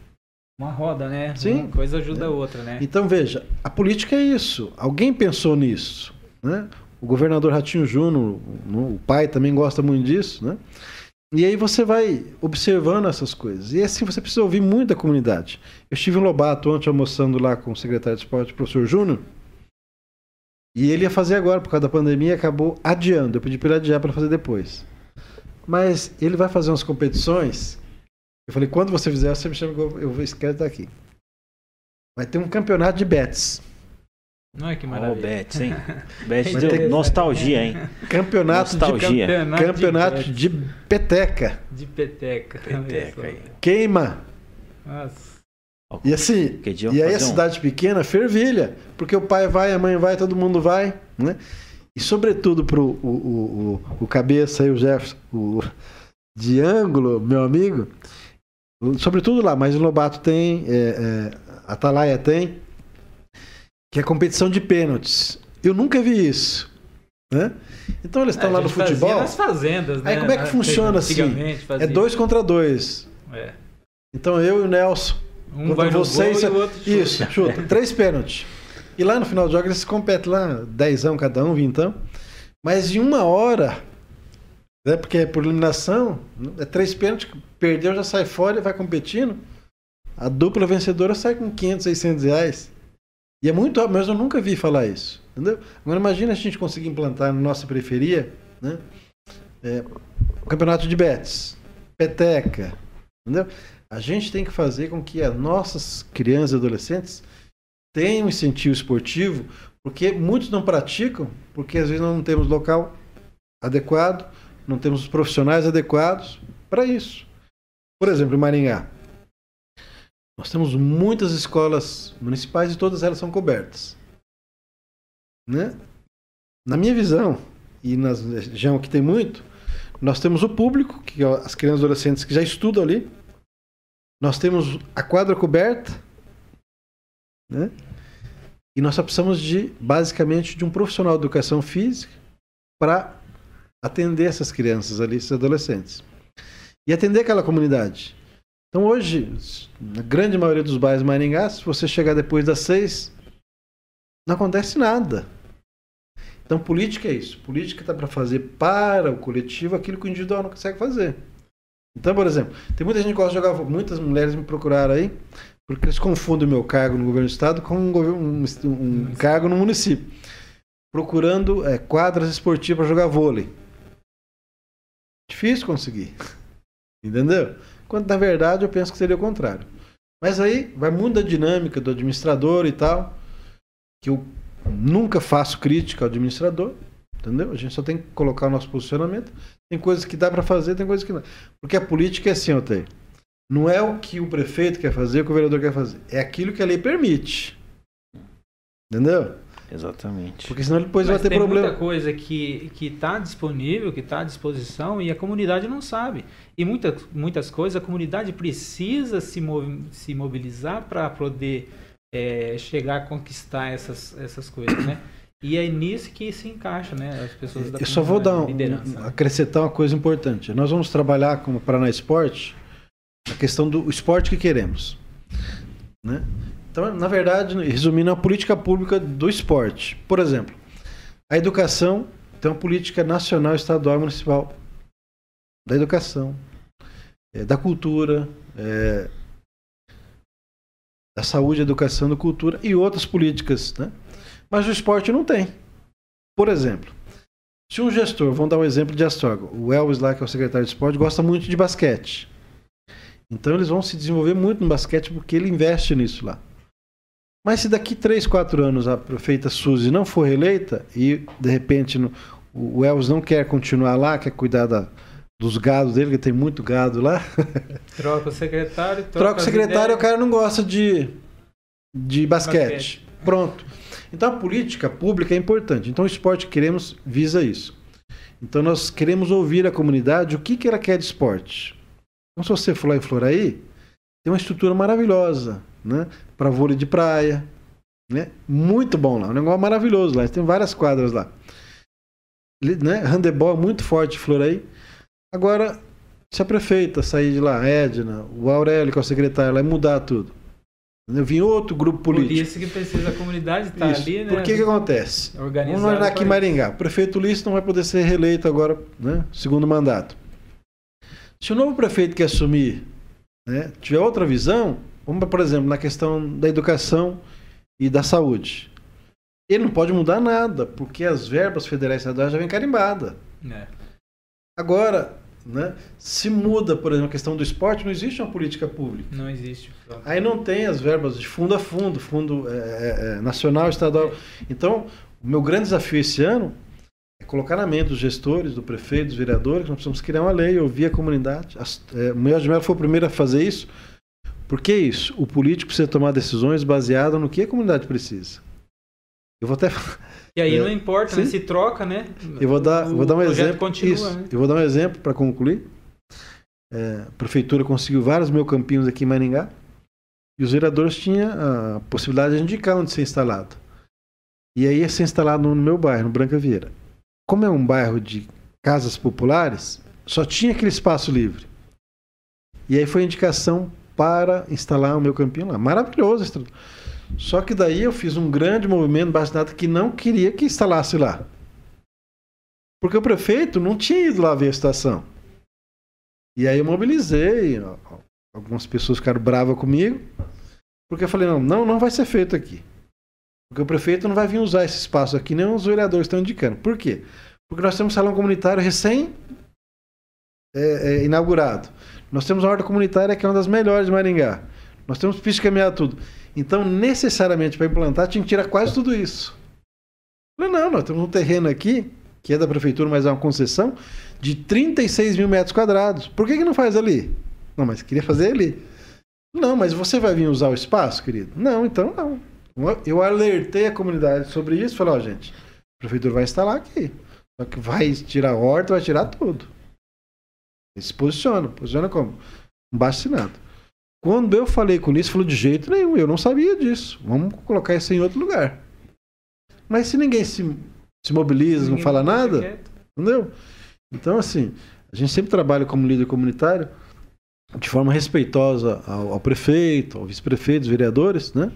uma roda, né? Sim. Uma coisa ajuda é. a outra, né? Então veja, a política é isso. Alguém pensou nisso. Né? O governador Ratinho Júnior, o pai também gosta muito disso, né? E aí você vai observando essas coisas. E assim você precisa ouvir muito da comunidade. Eu estive em Lobato ontem almoçando lá com o secretário de esporte, o professor Júnior. E ele ia fazer agora, por causa da pandemia, acabou adiando. Eu pedi para ele adiar para fazer depois. Mas ele vai fazer umas competições. Eu falei, quando você fizer, você me chama eu vou esquecer estar aqui. Vai ter um campeonato de bets. Não é que maravilha. Oh, Betis, hein? Betis de nostalgia, hein? Campeonato nostalgia. de campeonato, campeonato de, de, peteca. De peteca. Peteca aí. Queima. Nossa. E assim, e aí a cidade pequena fervilha, porque o pai vai, a mãe vai, todo mundo vai, né? E sobretudo pro o, o, o, o cabeça aí, o Jefferson, o de ângulo, meu amigo, sobretudo lá, mas o Lobato tem, é, é, a Atalaia tem, que é competição de pênaltis. Eu nunca vi isso. Né? Então eles estão é, lá no futebol. nas fazendas, né? Aí como é que funciona assim? É dois contra dois. É. Então eu e o Nelson. Um vai vocês, no gol e o outro chuta. Isso, chuta. três pênaltis. E lá no final do jogo eles competem lá, dezão cada um, vintão. Mas em uma hora, né, porque é por eliminação, é três pênaltis, perdeu, já sai fora e vai competindo. A dupla vencedora sai com 500, 600 reais. E é muito mas eu nunca vi falar isso. Entendeu? Agora imagina a gente conseguir implantar na nossa periferia né, é, o campeonato de bets, peteca. Entendeu? A gente tem que fazer com que as nossas crianças e adolescentes tenham um incentivo esportivo, porque muitos não praticam, porque às vezes não temos local adequado, não temos os profissionais adequados para isso. Por exemplo, em Maringá, nós temos muitas escolas municipais e todas elas são cobertas. Né? Na minha visão, e na região que tem muito, nós temos o público, que é as crianças e adolescentes que já estudam ali. Nós temos a quadra coberta, né? E nós só precisamos de, basicamente, de um profissional de educação física para atender essas crianças ali, esses adolescentes. E atender aquela comunidade. Então hoje, na grande maioria dos bairros de Maringá, se você chegar depois das seis, não acontece nada. Então política é isso. Política está para fazer para o coletivo aquilo que o individual não consegue fazer. Então, por exemplo, tem muita gente que gosta de jogar, muitas mulheres me procuraram aí, porque eles confundem o meu cargo no governo do estado com um, um, um cargo no município. Procurando é, quadras esportivas para jogar vôlei. Difícil conseguir. Entendeu? Quando na verdade eu penso que seria o contrário. Mas aí vai muito da dinâmica do administrador e tal, que eu nunca faço crítica ao administrador, entendeu? A gente só tem que colocar o nosso posicionamento. Tem coisas que dá para fazer, tem coisas que não. Porque a política é assim, Otei. Não é o que o prefeito quer fazer, o que o vereador quer fazer. É aquilo que a lei permite. Entendeu? Exatamente. Porque senão depois Mas vai ter tem problema. muita coisa que está disponível, que está à disposição e a comunidade não sabe. E muita, muitas coisas a comunidade precisa se, mov, se mobilizar para poder é, chegar a conquistar essas, essas coisas, né? E é nisso que se encaixa, né? As pessoas da Eu só vou dar um, né? acrescentar uma coisa importante. Nós vamos trabalhar como Paraná Esporte a questão do esporte que queremos, né? Então, na verdade, resumindo, a política pública do esporte. Por exemplo, a educação tem uma política nacional, estadual e municipal da educação, é, da cultura, é, da saúde, educação, da cultura e outras políticas, né? Mas o esporte não tem. Por exemplo, se um gestor, vamos dar um exemplo de Astorga, o Elvis lá, que é o secretário de esporte, gosta muito de basquete. Então eles vão se desenvolver muito no basquete porque ele investe nisso lá. Mas se daqui 3, 4 anos a prefeita Suzy não for reeleita e de repente no, o Elvis não quer continuar lá, quer cuidar da, dos gados dele, que tem muito gado lá. Troca o secretário. Troca, troca o secretário, o cara não gosta de, de basquete. basquete. Pronto. Então a política pública é importante. Então o esporte que queremos visa isso. Então nós queremos ouvir a comunidade o que, que ela quer de esporte. Então se você for lá em Floraí, tem uma estrutura maravilhosa né? Para vôlei de praia, né? Muito bom lá, um negócio maravilhoso lá. Tem várias quadras lá. Né? Handebol é muito forte flor aí. Agora, se a prefeita sair de lá, a Edna, o Aurélio, que é o secretário, lá, mudar tudo. Eu vim outro grupo político. Por isso que precisa a comunidade estar tá ali, né? Por que que acontece? Vamos olhar aqui em Maringá. O prefeito Ulisses não vai poder ser reeleito agora, né? Segundo mandato. Se o novo prefeito que assumir né, tiver outra visão, Vamos, por exemplo, na questão da educação e da saúde. Ele não pode mudar nada, porque as verbas federais estaduais já vêm carimbadas. É. Agora, né, se muda, por exemplo, a questão do esporte, não existe uma política pública. Não existe. Aí não tem as verbas de fundo a fundo, fundo é, é, é nacional, estadual. Então, o meu grande desafio esse ano é colocar na mente dos gestores, do prefeito, dos vereadores, nós precisamos criar uma lei, ouvir a comunidade. As, é, o Miguel de Mello foi o primeiro a fazer isso, por que isso? O político precisa tomar decisões baseadas no que a comunidade precisa. Eu vou até. E aí é, não importa, né? Se troca, né? Eu vou dar, o, vou dar um exemplo. Continua, isso. Né? Eu vou dar um exemplo para concluir. É, a prefeitura conseguiu vários mil campinhos aqui em Maringá. E os vereadores tinham a possibilidade de indicar onde ser instalado. E aí ia ser instalado no meu bairro, no Branca Vieira. como é um bairro de casas populares, só tinha aquele espaço livre. E aí foi a indicação para instalar o meu campinho lá. Maravilhoso. Só que daí eu fiz um grande movimento bastinado que não queria que instalasse lá. Porque o prefeito não tinha ido lá ver a situação. E aí eu mobilizei, algumas pessoas ficaram bravas comigo, porque eu falei, não, não, não vai ser feito aqui. Porque o prefeito não vai vir usar esse espaço aqui, nem os vereadores estão indicando. Por quê? Porque nós temos um salão comunitário recém é, é, inaugurado. Nós temos a horta comunitária que é uma das melhores de Maringá. Nós temos pista caminhada tudo. Então, necessariamente, para implantar, tinha que tirar quase tudo isso. Falei, não, nós temos um terreno aqui, que é da prefeitura, mas é uma concessão, de 36 mil metros quadrados. Por que, que não faz ali? Não, mas queria fazer ali. Não, mas você vai vir usar o espaço, querido? Não, então não. Eu alertei a comunidade sobre isso, falei, ó, oh, gente, a prefeitura vai instalar aqui. Só que vai tirar horta, vai tirar tudo. Se posiciona. Posiciona como? Um. Quando eu falei com isso, falou de jeito nenhum, eu não sabia disso. Vamos colocar isso em outro lugar. Mas se ninguém se, se mobiliza, ninguém não fala nada, quieto. entendeu? Então, assim, a gente sempre trabalha como líder comunitário de forma respeitosa ao, ao prefeito, ao vice-prefeito, aos vereadores, né?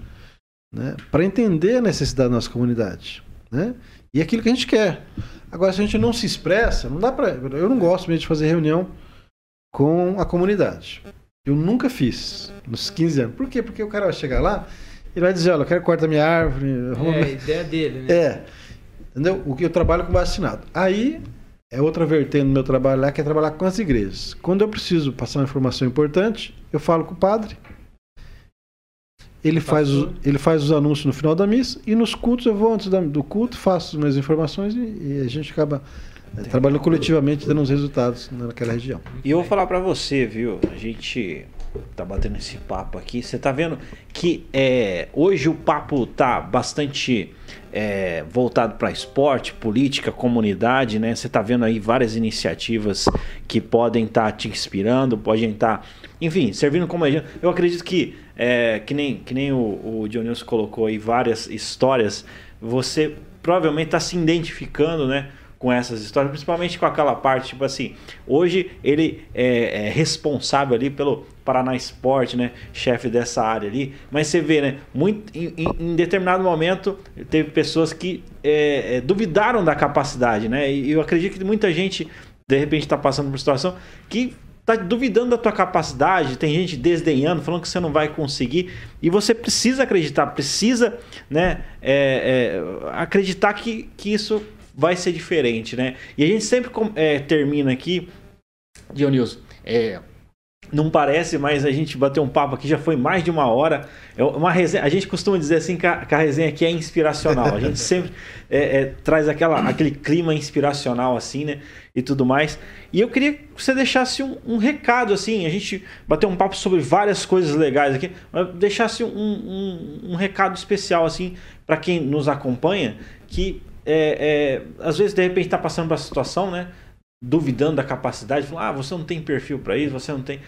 né? Para entender a necessidade da nossa comunidade, né? E aquilo que a gente quer. Agora, se a gente não se expressa, não dá para. Eu não gosto mesmo de fazer reunião com a comunidade. Eu nunca fiz nos 15 anos. Por quê? Porque o cara vai chegar lá, ele vai dizer, olha, eu quero cortar minha árvore. É, a ideia dele, né? É. Entendeu? O que eu trabalho com vacinado. Aí é outra vertente do meu trabalho lá, que é trabalhar com as igrejas. Quando eu preciso passar uma informação importante, eu falo com o padre. Ele faz, os, ele faz os anúncios no final da missa e nos cultos eu vou antes do culto, faço as minhas informações e, e a gente acaba é, trabalhando coletivamente dando os resultados naquela região. E eu vou falar para você, viu? A gente tá batendo esse papo aqui. Você tá vendo que é, hoje o papo tá bastante é, voltado para esporte, política, comunidade, né? Você tá vendo aí várias iniciativas que podem estar tá te inspirando, podem estar, tá, enfim, servindo como exemplo. Eu acredito que é, que nem, que nem o, o Dionísio colocou aí várias histórias, você provavelmente está se identificando, né? Com essas histórias, principalmente com aquela parte, tipo assim, hoje ele é, é responsável ali pelo Paraná Esporte, né, chefe dessa área ali, mas você vê, né, muito, em, em determinado momento teve pessoas que é, é, duvidaram da capacidade, né, e eu acredito que muita gente de repente está passando por uma situação que tá duvidando da tua capacidade, tem gente desdenhando, falando que você não vai conseguir, e você precisa acreditar, precisa né, é, é, acreditar que, que isso vai ser diferente, né? E a gente sempre é, termina aqui, Dionilson, é, não parece, mas a gente bateu um papo aqui, já foi mais de uma hora. É uma resenha, a gente costuma dizer assim que a, que a resenha aqui é inspiracional. A gente sempre é, é, traz aquela, aquele clima inspiracional, assim, né? E tudo mais. E eu queria que você deixasse um, um recado, assim. A gente bateu um papo sobre várias coisas legais aqui, mas deixasse um, um, um recado especial, assim, para quem nos acompanha, que é, é, às vezes de repente está passando por uma situação, né? Duvidando da capacidade, falando, ah, você não tem perfil para isso, você não tem.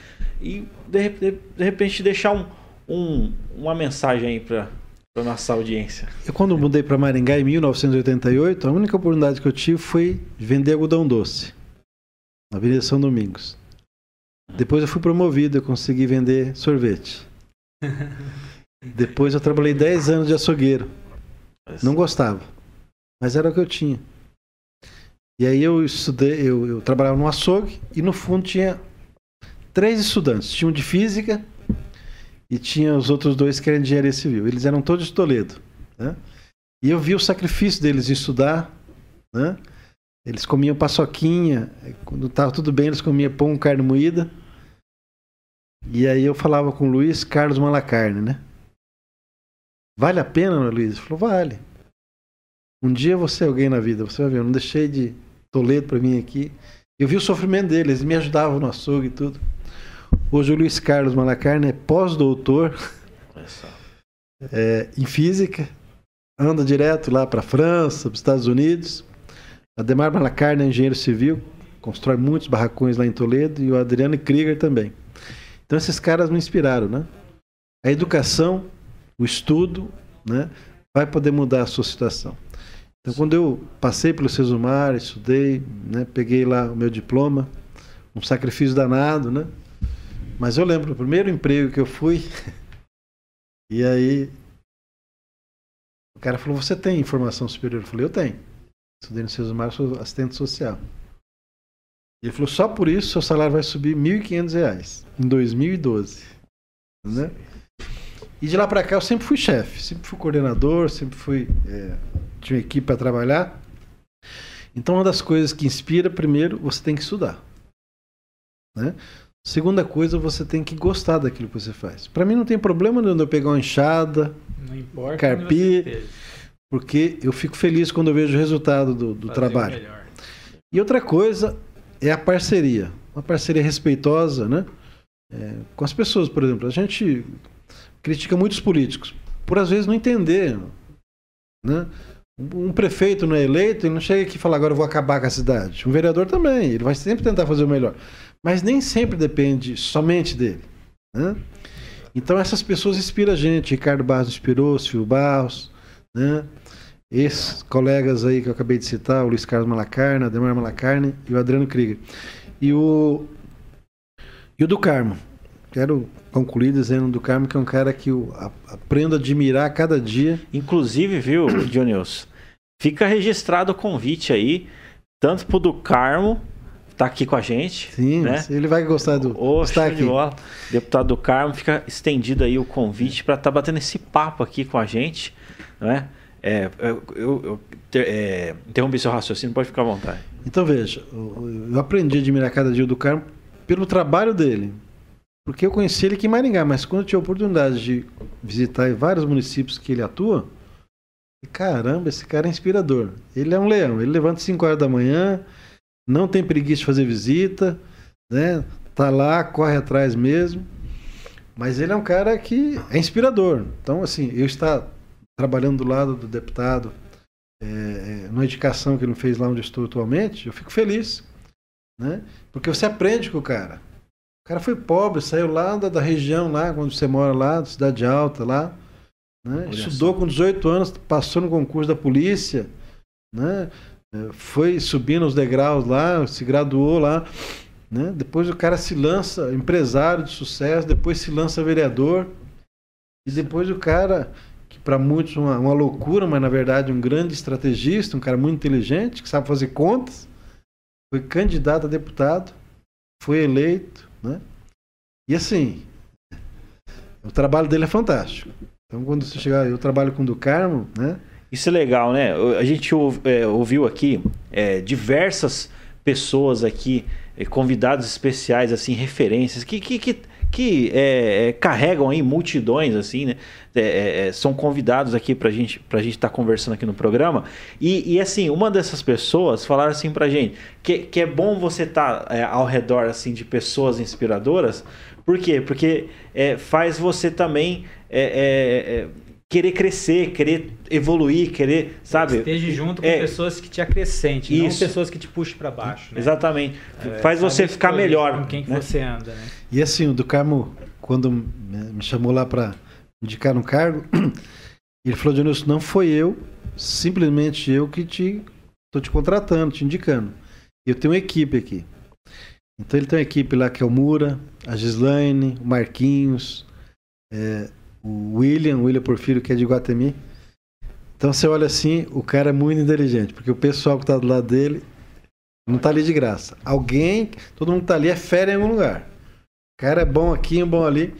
E de, de, de repente deixar um, um, uma mensagem aí para para nossa audiência. Eu quando mudei para Maringá em 1988, a única oportunidade que eu tive foi vender algodão doce na Avenida São Domingos. Depois eu fui promovido, eu consegui vender sorvete. Depois eu trabalhei 10 anos de açougueiro. Não gostava. Mas era o que eu tinha. E aí eu estudei, eu, eu trabalhava no açougue e no fundo tinha três estudantes. Tinha um de física e tinha os outros dois que eram de engenharia civil. Eles eram todos de Toledo. Né? E eu vi o sacrifício deles em estudar. Né? Eles comiam paçoquinha. Quando estava tudo bem, eles comiam pão carne moída. E aí eu falava com o Luiz Carlos Malacarne, né? Vale a pena, Luiz? Ele falou, vale. Um dia você é alguém na vida, você vai ver. Eu não deixei de Toledo para mim aqui. Eu vi o sofrimento deles, eles me ajudavam no açougue e tudo. Hoje o Luiz Carlos Malacarne é pós-doutor é, em física, anda direto lá para a França, para os Estados Unidos. Ademar Malacarne é engenheiro civil, constrói muitos barracões lá em Toledo e o Adriano Krieger também. Então esses caras me inspiraram, né? A educação, o estudo, né, vai poder mudar a sua situação. Então, quando eu passei pelo Sesumar, estudei, né, peguei lá o meu diploma, um sacrifício danado, né? Mas eu lembro, o primeiro emprego que eu fui, e aí o cara falou, você tem informação superior? Eu falei, eu tenho. Estudei no Sesumar, sou assistente social. Ele falou, só por isso seu salário vai subir R$ 1.500 em 2012. Né? E de lá para cá eu sempre fui chefe, sempre fui coordenador, sempre fui. É, tinha uma equipe para trabalhar. Então, uma das coisas que inspira, primeiro, você tem que estudar. Né? Segunda coisa, você tem que gostar daquilo que você faz. Para mim não tem problema nenhum eu pegar uma enxada, não carpir, porque eu fico feliz quando eu vejo o resultado do, do trabalho. E outra coisa é a parceria. Uma parceria respeitosa né? É, com as pessoas, por exemplo. A gente critica muitos políticos por às vezes não entender. Né? Um prefeito não é eleito, ele não chega aqui e fala agora eu vou acabar com a cidade. Um vereador também, ele vai sempre tentar fazer o melhor. Mas nem sempre depende somente dele. Né? Então essas pessoas inspiram a gente. Ricardo Barros inspirou, Silvio Barros, né? esses colegas aí que eu acabei de citar, o Luiz Carlos Malacarne, Ademar Malacarne e o Adriano Krieger. E o, e o do Carmo. Quero concluir dizendo do Carmo que é um cara que eu aprendo a admirar a cada dia. Inclusive, viu, Dionils? Fica registrado o convite aí, tanto pro do Carmo, tá aqui com a gente. Sim, né? ele vai gostar do o, estar aqui. De Deputado do Carmo, fica estendido aí o convite para estar tá batendo esse papo aqui com a gente, né? É, eu, eu, eu é, interrompi seu raciocínio, pode ficar à vontade. Então veja, eu aprendi a admirar cada dia do Carmo pelo trabalho dele, porque eu conheci ele aqui em Maringá, mas quando eu tive a oportunidade de visitar vários municípios que ele atua, caramba, esse cara é inspirador. Ele é um leão, ele levanta 5 horas da manhã, não tem preguiça de fazer visita, né? Tá lá, corre atrás mesmo. Mas ele é um cara que é inspirador. Então, assim, eu estar trabalhando do lado do deputado, é, é, na indicação que ele fez lá onde estou atualmente, eu fico feliz. Né? Porque você aprende com o cara. O cara foi pobre, saiu lá da, da região lá, onde você mora lá, cidade alta lá. Né? Estudou com 18 anos, passou no concurso da polícia, né? É, foi subindo os degraus lá, se graduou lá. Né? Depois o cara se lança empresário de sucesso, depois se lança vereador. E depois o cara, que para muitos uma, uma loucura, mas na verdade um grande estrategista, um cara muito inteligente, que sabe fazer contas, foi candidato a deputado, foi eleito, né? E assim, o trabalho dele é fantástico. Então, quando você chegar, eu trabalho com o do Carmo, né? Isso é legal, né? A gente é, ouviu aqui é, diversas pessoas aqui, é, convidados especiais, assim, referências, que, que, que, que é, é, carregam aí multidões, assim, né? É, são convidados aqui pra gente pra gente estar tá conversando aqui no programa. E, e, assim, uma dessas pessoas falaram assim pra gente que, que é bom você estar tá, ao redor, assim, de pessoas inspiradoras. Por quê? Porque faz você também querer crescer, querer evoluir, querer, sabe? Esteja junto com é, pessoas que te acrescentem, não pessoas que te puxem para baixo. Né? Exatamente. É, Faz você ficar melhor. Com quem que né? você anda, né? E assim, o do Carmo, quando me chamou lá para indicar um cargo, ele falou, Dionilson, não foi eu, simplesmente eu que te tô te contratando, te indicando. Eu tenho uma equipe aqui. Então ele tem uma equipe lá que é o Mura, a Gislaine, o Marquinhos, é, o William, William Porfírio, que é de Guatemi. Então você olha assim, o cara é muito inteligente, porque o pessoal que está do lado dele não está ali de graça. Alguém, todo mundo que está ali é férias em algum lugar. O cara é bom aqui, é bom ali.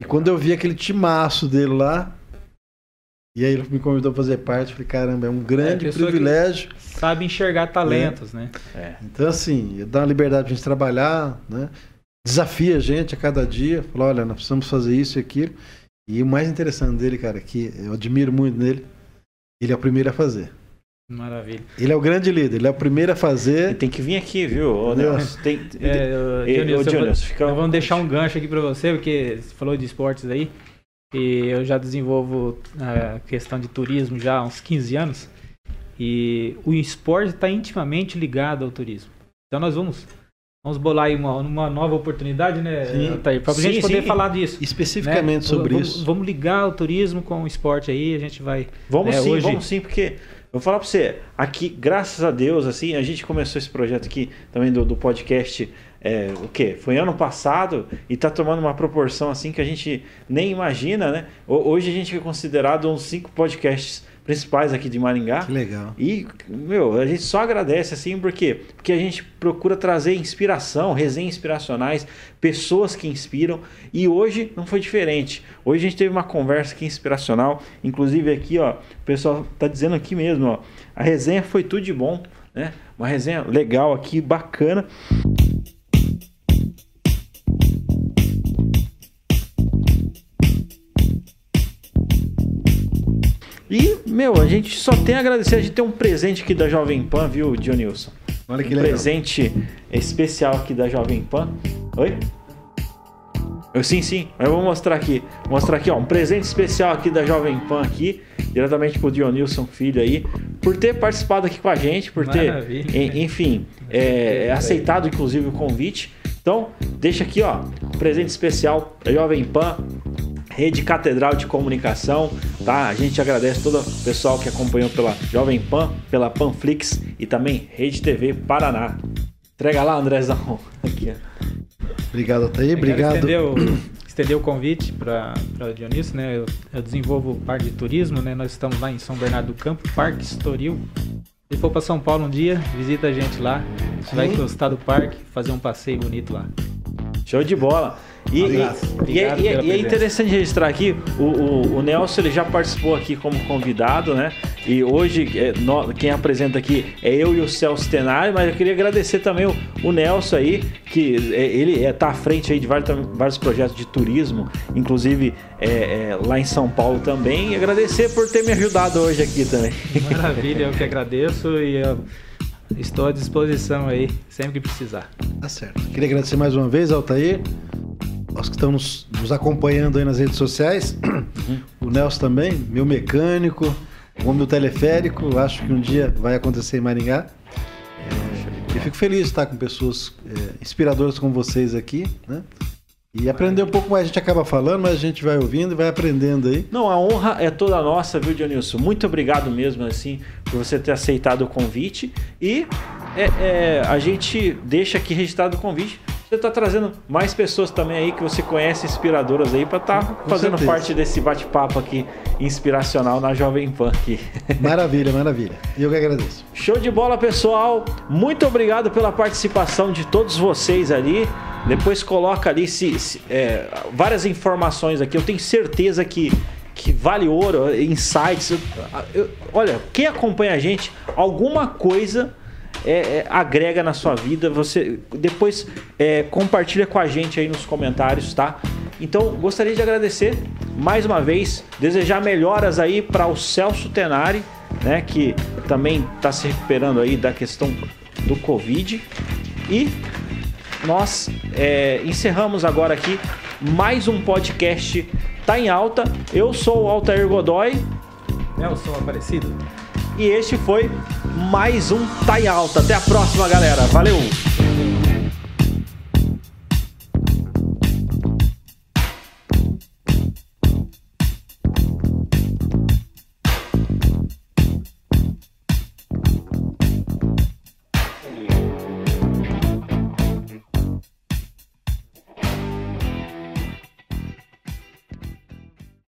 E quando eu vi aquele timaço dele lá, e aí ele me convidou a fazer parte, eu falei, caramba, é um grande é, privilégio. Sabe enxergar talentos, né? né? É. Então, assim, dá uma liberdade pra gente trabalhar, né? Desafia a gente a cada dia, fala, olha, nós precisamos fazer isso e aquilo. E o mais interessante dele, cara, que eu admiro muito nele, ele é o primeiro a fazer. Maravilha. Ele é o grande líder, ele é o primeiro a fazer. E tem que vir aqui, viu? Ô, Nelson, tem, é, Dionísio, fica... vamos deixar um gancho aqui para você, porque você falou de esportes aí. E eu já desenvolvo a questão de turismo já há uns 15 anos. E o esporte está intimamente ligado ao turismo. Então nós vamos Vamos bolar aí uma, uma nova oportunidade, né, Para a gente poder sim. falar disso. Especificamente né? sobre vamos, isso. Vamos ligar o turismo com o esporte aí, a gente vai. Vamos né, sim, hoje... vamos sim, porque vou falar para você, aqui, graças a Deus, assim, a gente começou esse projeto aqui também do, do podcast é, o que? Foi ano passado e está tomando uma proporção assim que a gente nem imagina, né? Hoje a gente é considerado uns cinco podcasts principais aqui de Maringá. Que legal. E, meu, a gente só agradece assim, porque Porque a gente procura trazer inspiração, resenhas inspiracionais, pessoas que inspiram. E hoje não foi diferente. Hoje a gente teve uma conversa aqui inspiracional. Inclusive aqui, ó, o pessoal tá dizendo aqui mesmo, ó. A resenha foi tudo de bom, né? Uma resenha legal aqui, bacana. E, meu, a gente só tem a agradecer. A gente tem um presente aqui da Jovem Pan, viu, Dionilson? Olha que um legal. presente especial aqui da Jovem Pan. Oi? Eu, sim, sim. Eu vou mostrar aqui. Vou mostrar aqui, ó. Um presente especial aqui da Jovem Pan aqui. Diretamente pro Dionilson Filho aí. Por ter participado aqui com a gente. Por Maravilha. ter, enfim, é, aceitado inclusive o convite. Então, deixa aqui, ó. Um presente especial da Jovem Pan. Rede Catedral de Comunicação, tá? A gente agradece todo o pessoal que acompanhou pela Jovem Pan, pela Panflix e também Rede TV Paraná. Entrega lá, Andrezão. Aqui, ó. Obrigado, Thaí. Obrigado. Estendeu, estendeu o convite para o Dionísio, né? Eu, eu desenvolvo o parque de turismo, né? Nós estamos lá em São Bernardo do Campo, Parque Estoril. Se for para São Paulo um dia, visita a gente lá. Você vai gostar do parque, fazer um passeio bonito lá. Show de bola. E, um e, e, é, e, é, é interessante registrar aqui, o, o, o, Nelson ele já participou aqui como convidado, né? E hoje é, no, quem apresenta aqui é eu e o Celso Tenari, mas eu queria agradecer também o, o Nelson aí, que é, ele está à frente aí de vários, vários projetos de turismo, inclusive é, lá em São Paulo também. E agradecer por ter me ajudado hoje aqui também. Maravilha, eu que agradeço e eu estou à disposição aí, sempre que precisar. Tá certo. Queria agradecer mais uma vez, Altair nós que estamos nos acompanhando aí nas redes sociais, uhum. o Nelson também, meu mecânico, o homem do teleférico, acho que um dia vai acontecer em Maringá. É, eu fico feliz de estar com pessoas é, inspiradoras como vocês aqui, né? E aprender um pouco mais, a gente acaba falando, mas a gente vai ouvindo e vai aprendendo aí. Não, a honra é toda nossa, viu, Dionilson? Muito obrigado mesmo, assim, por você ter aceitado o convite. E é, é, a gente deixa aqui registrado o convite você está trazendo mais pessoas também aí que você conhece, inspiradoras aí, para estar tá fazendo certeza. parte desse bate-papo aqui inspiracional na Jovem Pan aqui. Maravilha, maravilha. E eu que agradeço. Show de bola, pessoal. Muito obrigado pela participação de todos vocês ali. Depois coloca ali se, se é, várias informações aqui. Eu tenho certeza que que vale ouro, insights. Eu, eu, olha, quem acompanha a gente, alguma coisa é, é, agrega na sua vida. Você depois é, compartilha com a gente aí nos comentários, tá? Então gostaria de agradecer mais uma vez, desejar melhoras aí para o Celso Tenari, né? Que também está se recuperando aí da questão do Covid e nós é, encerramos agora aqui mais um podcast Tá em Alta. Eu sou o Altair Godoy. Nelson Aparecido. E este foi mais um Tá em Alta. Até a próxima, galera. Valeu!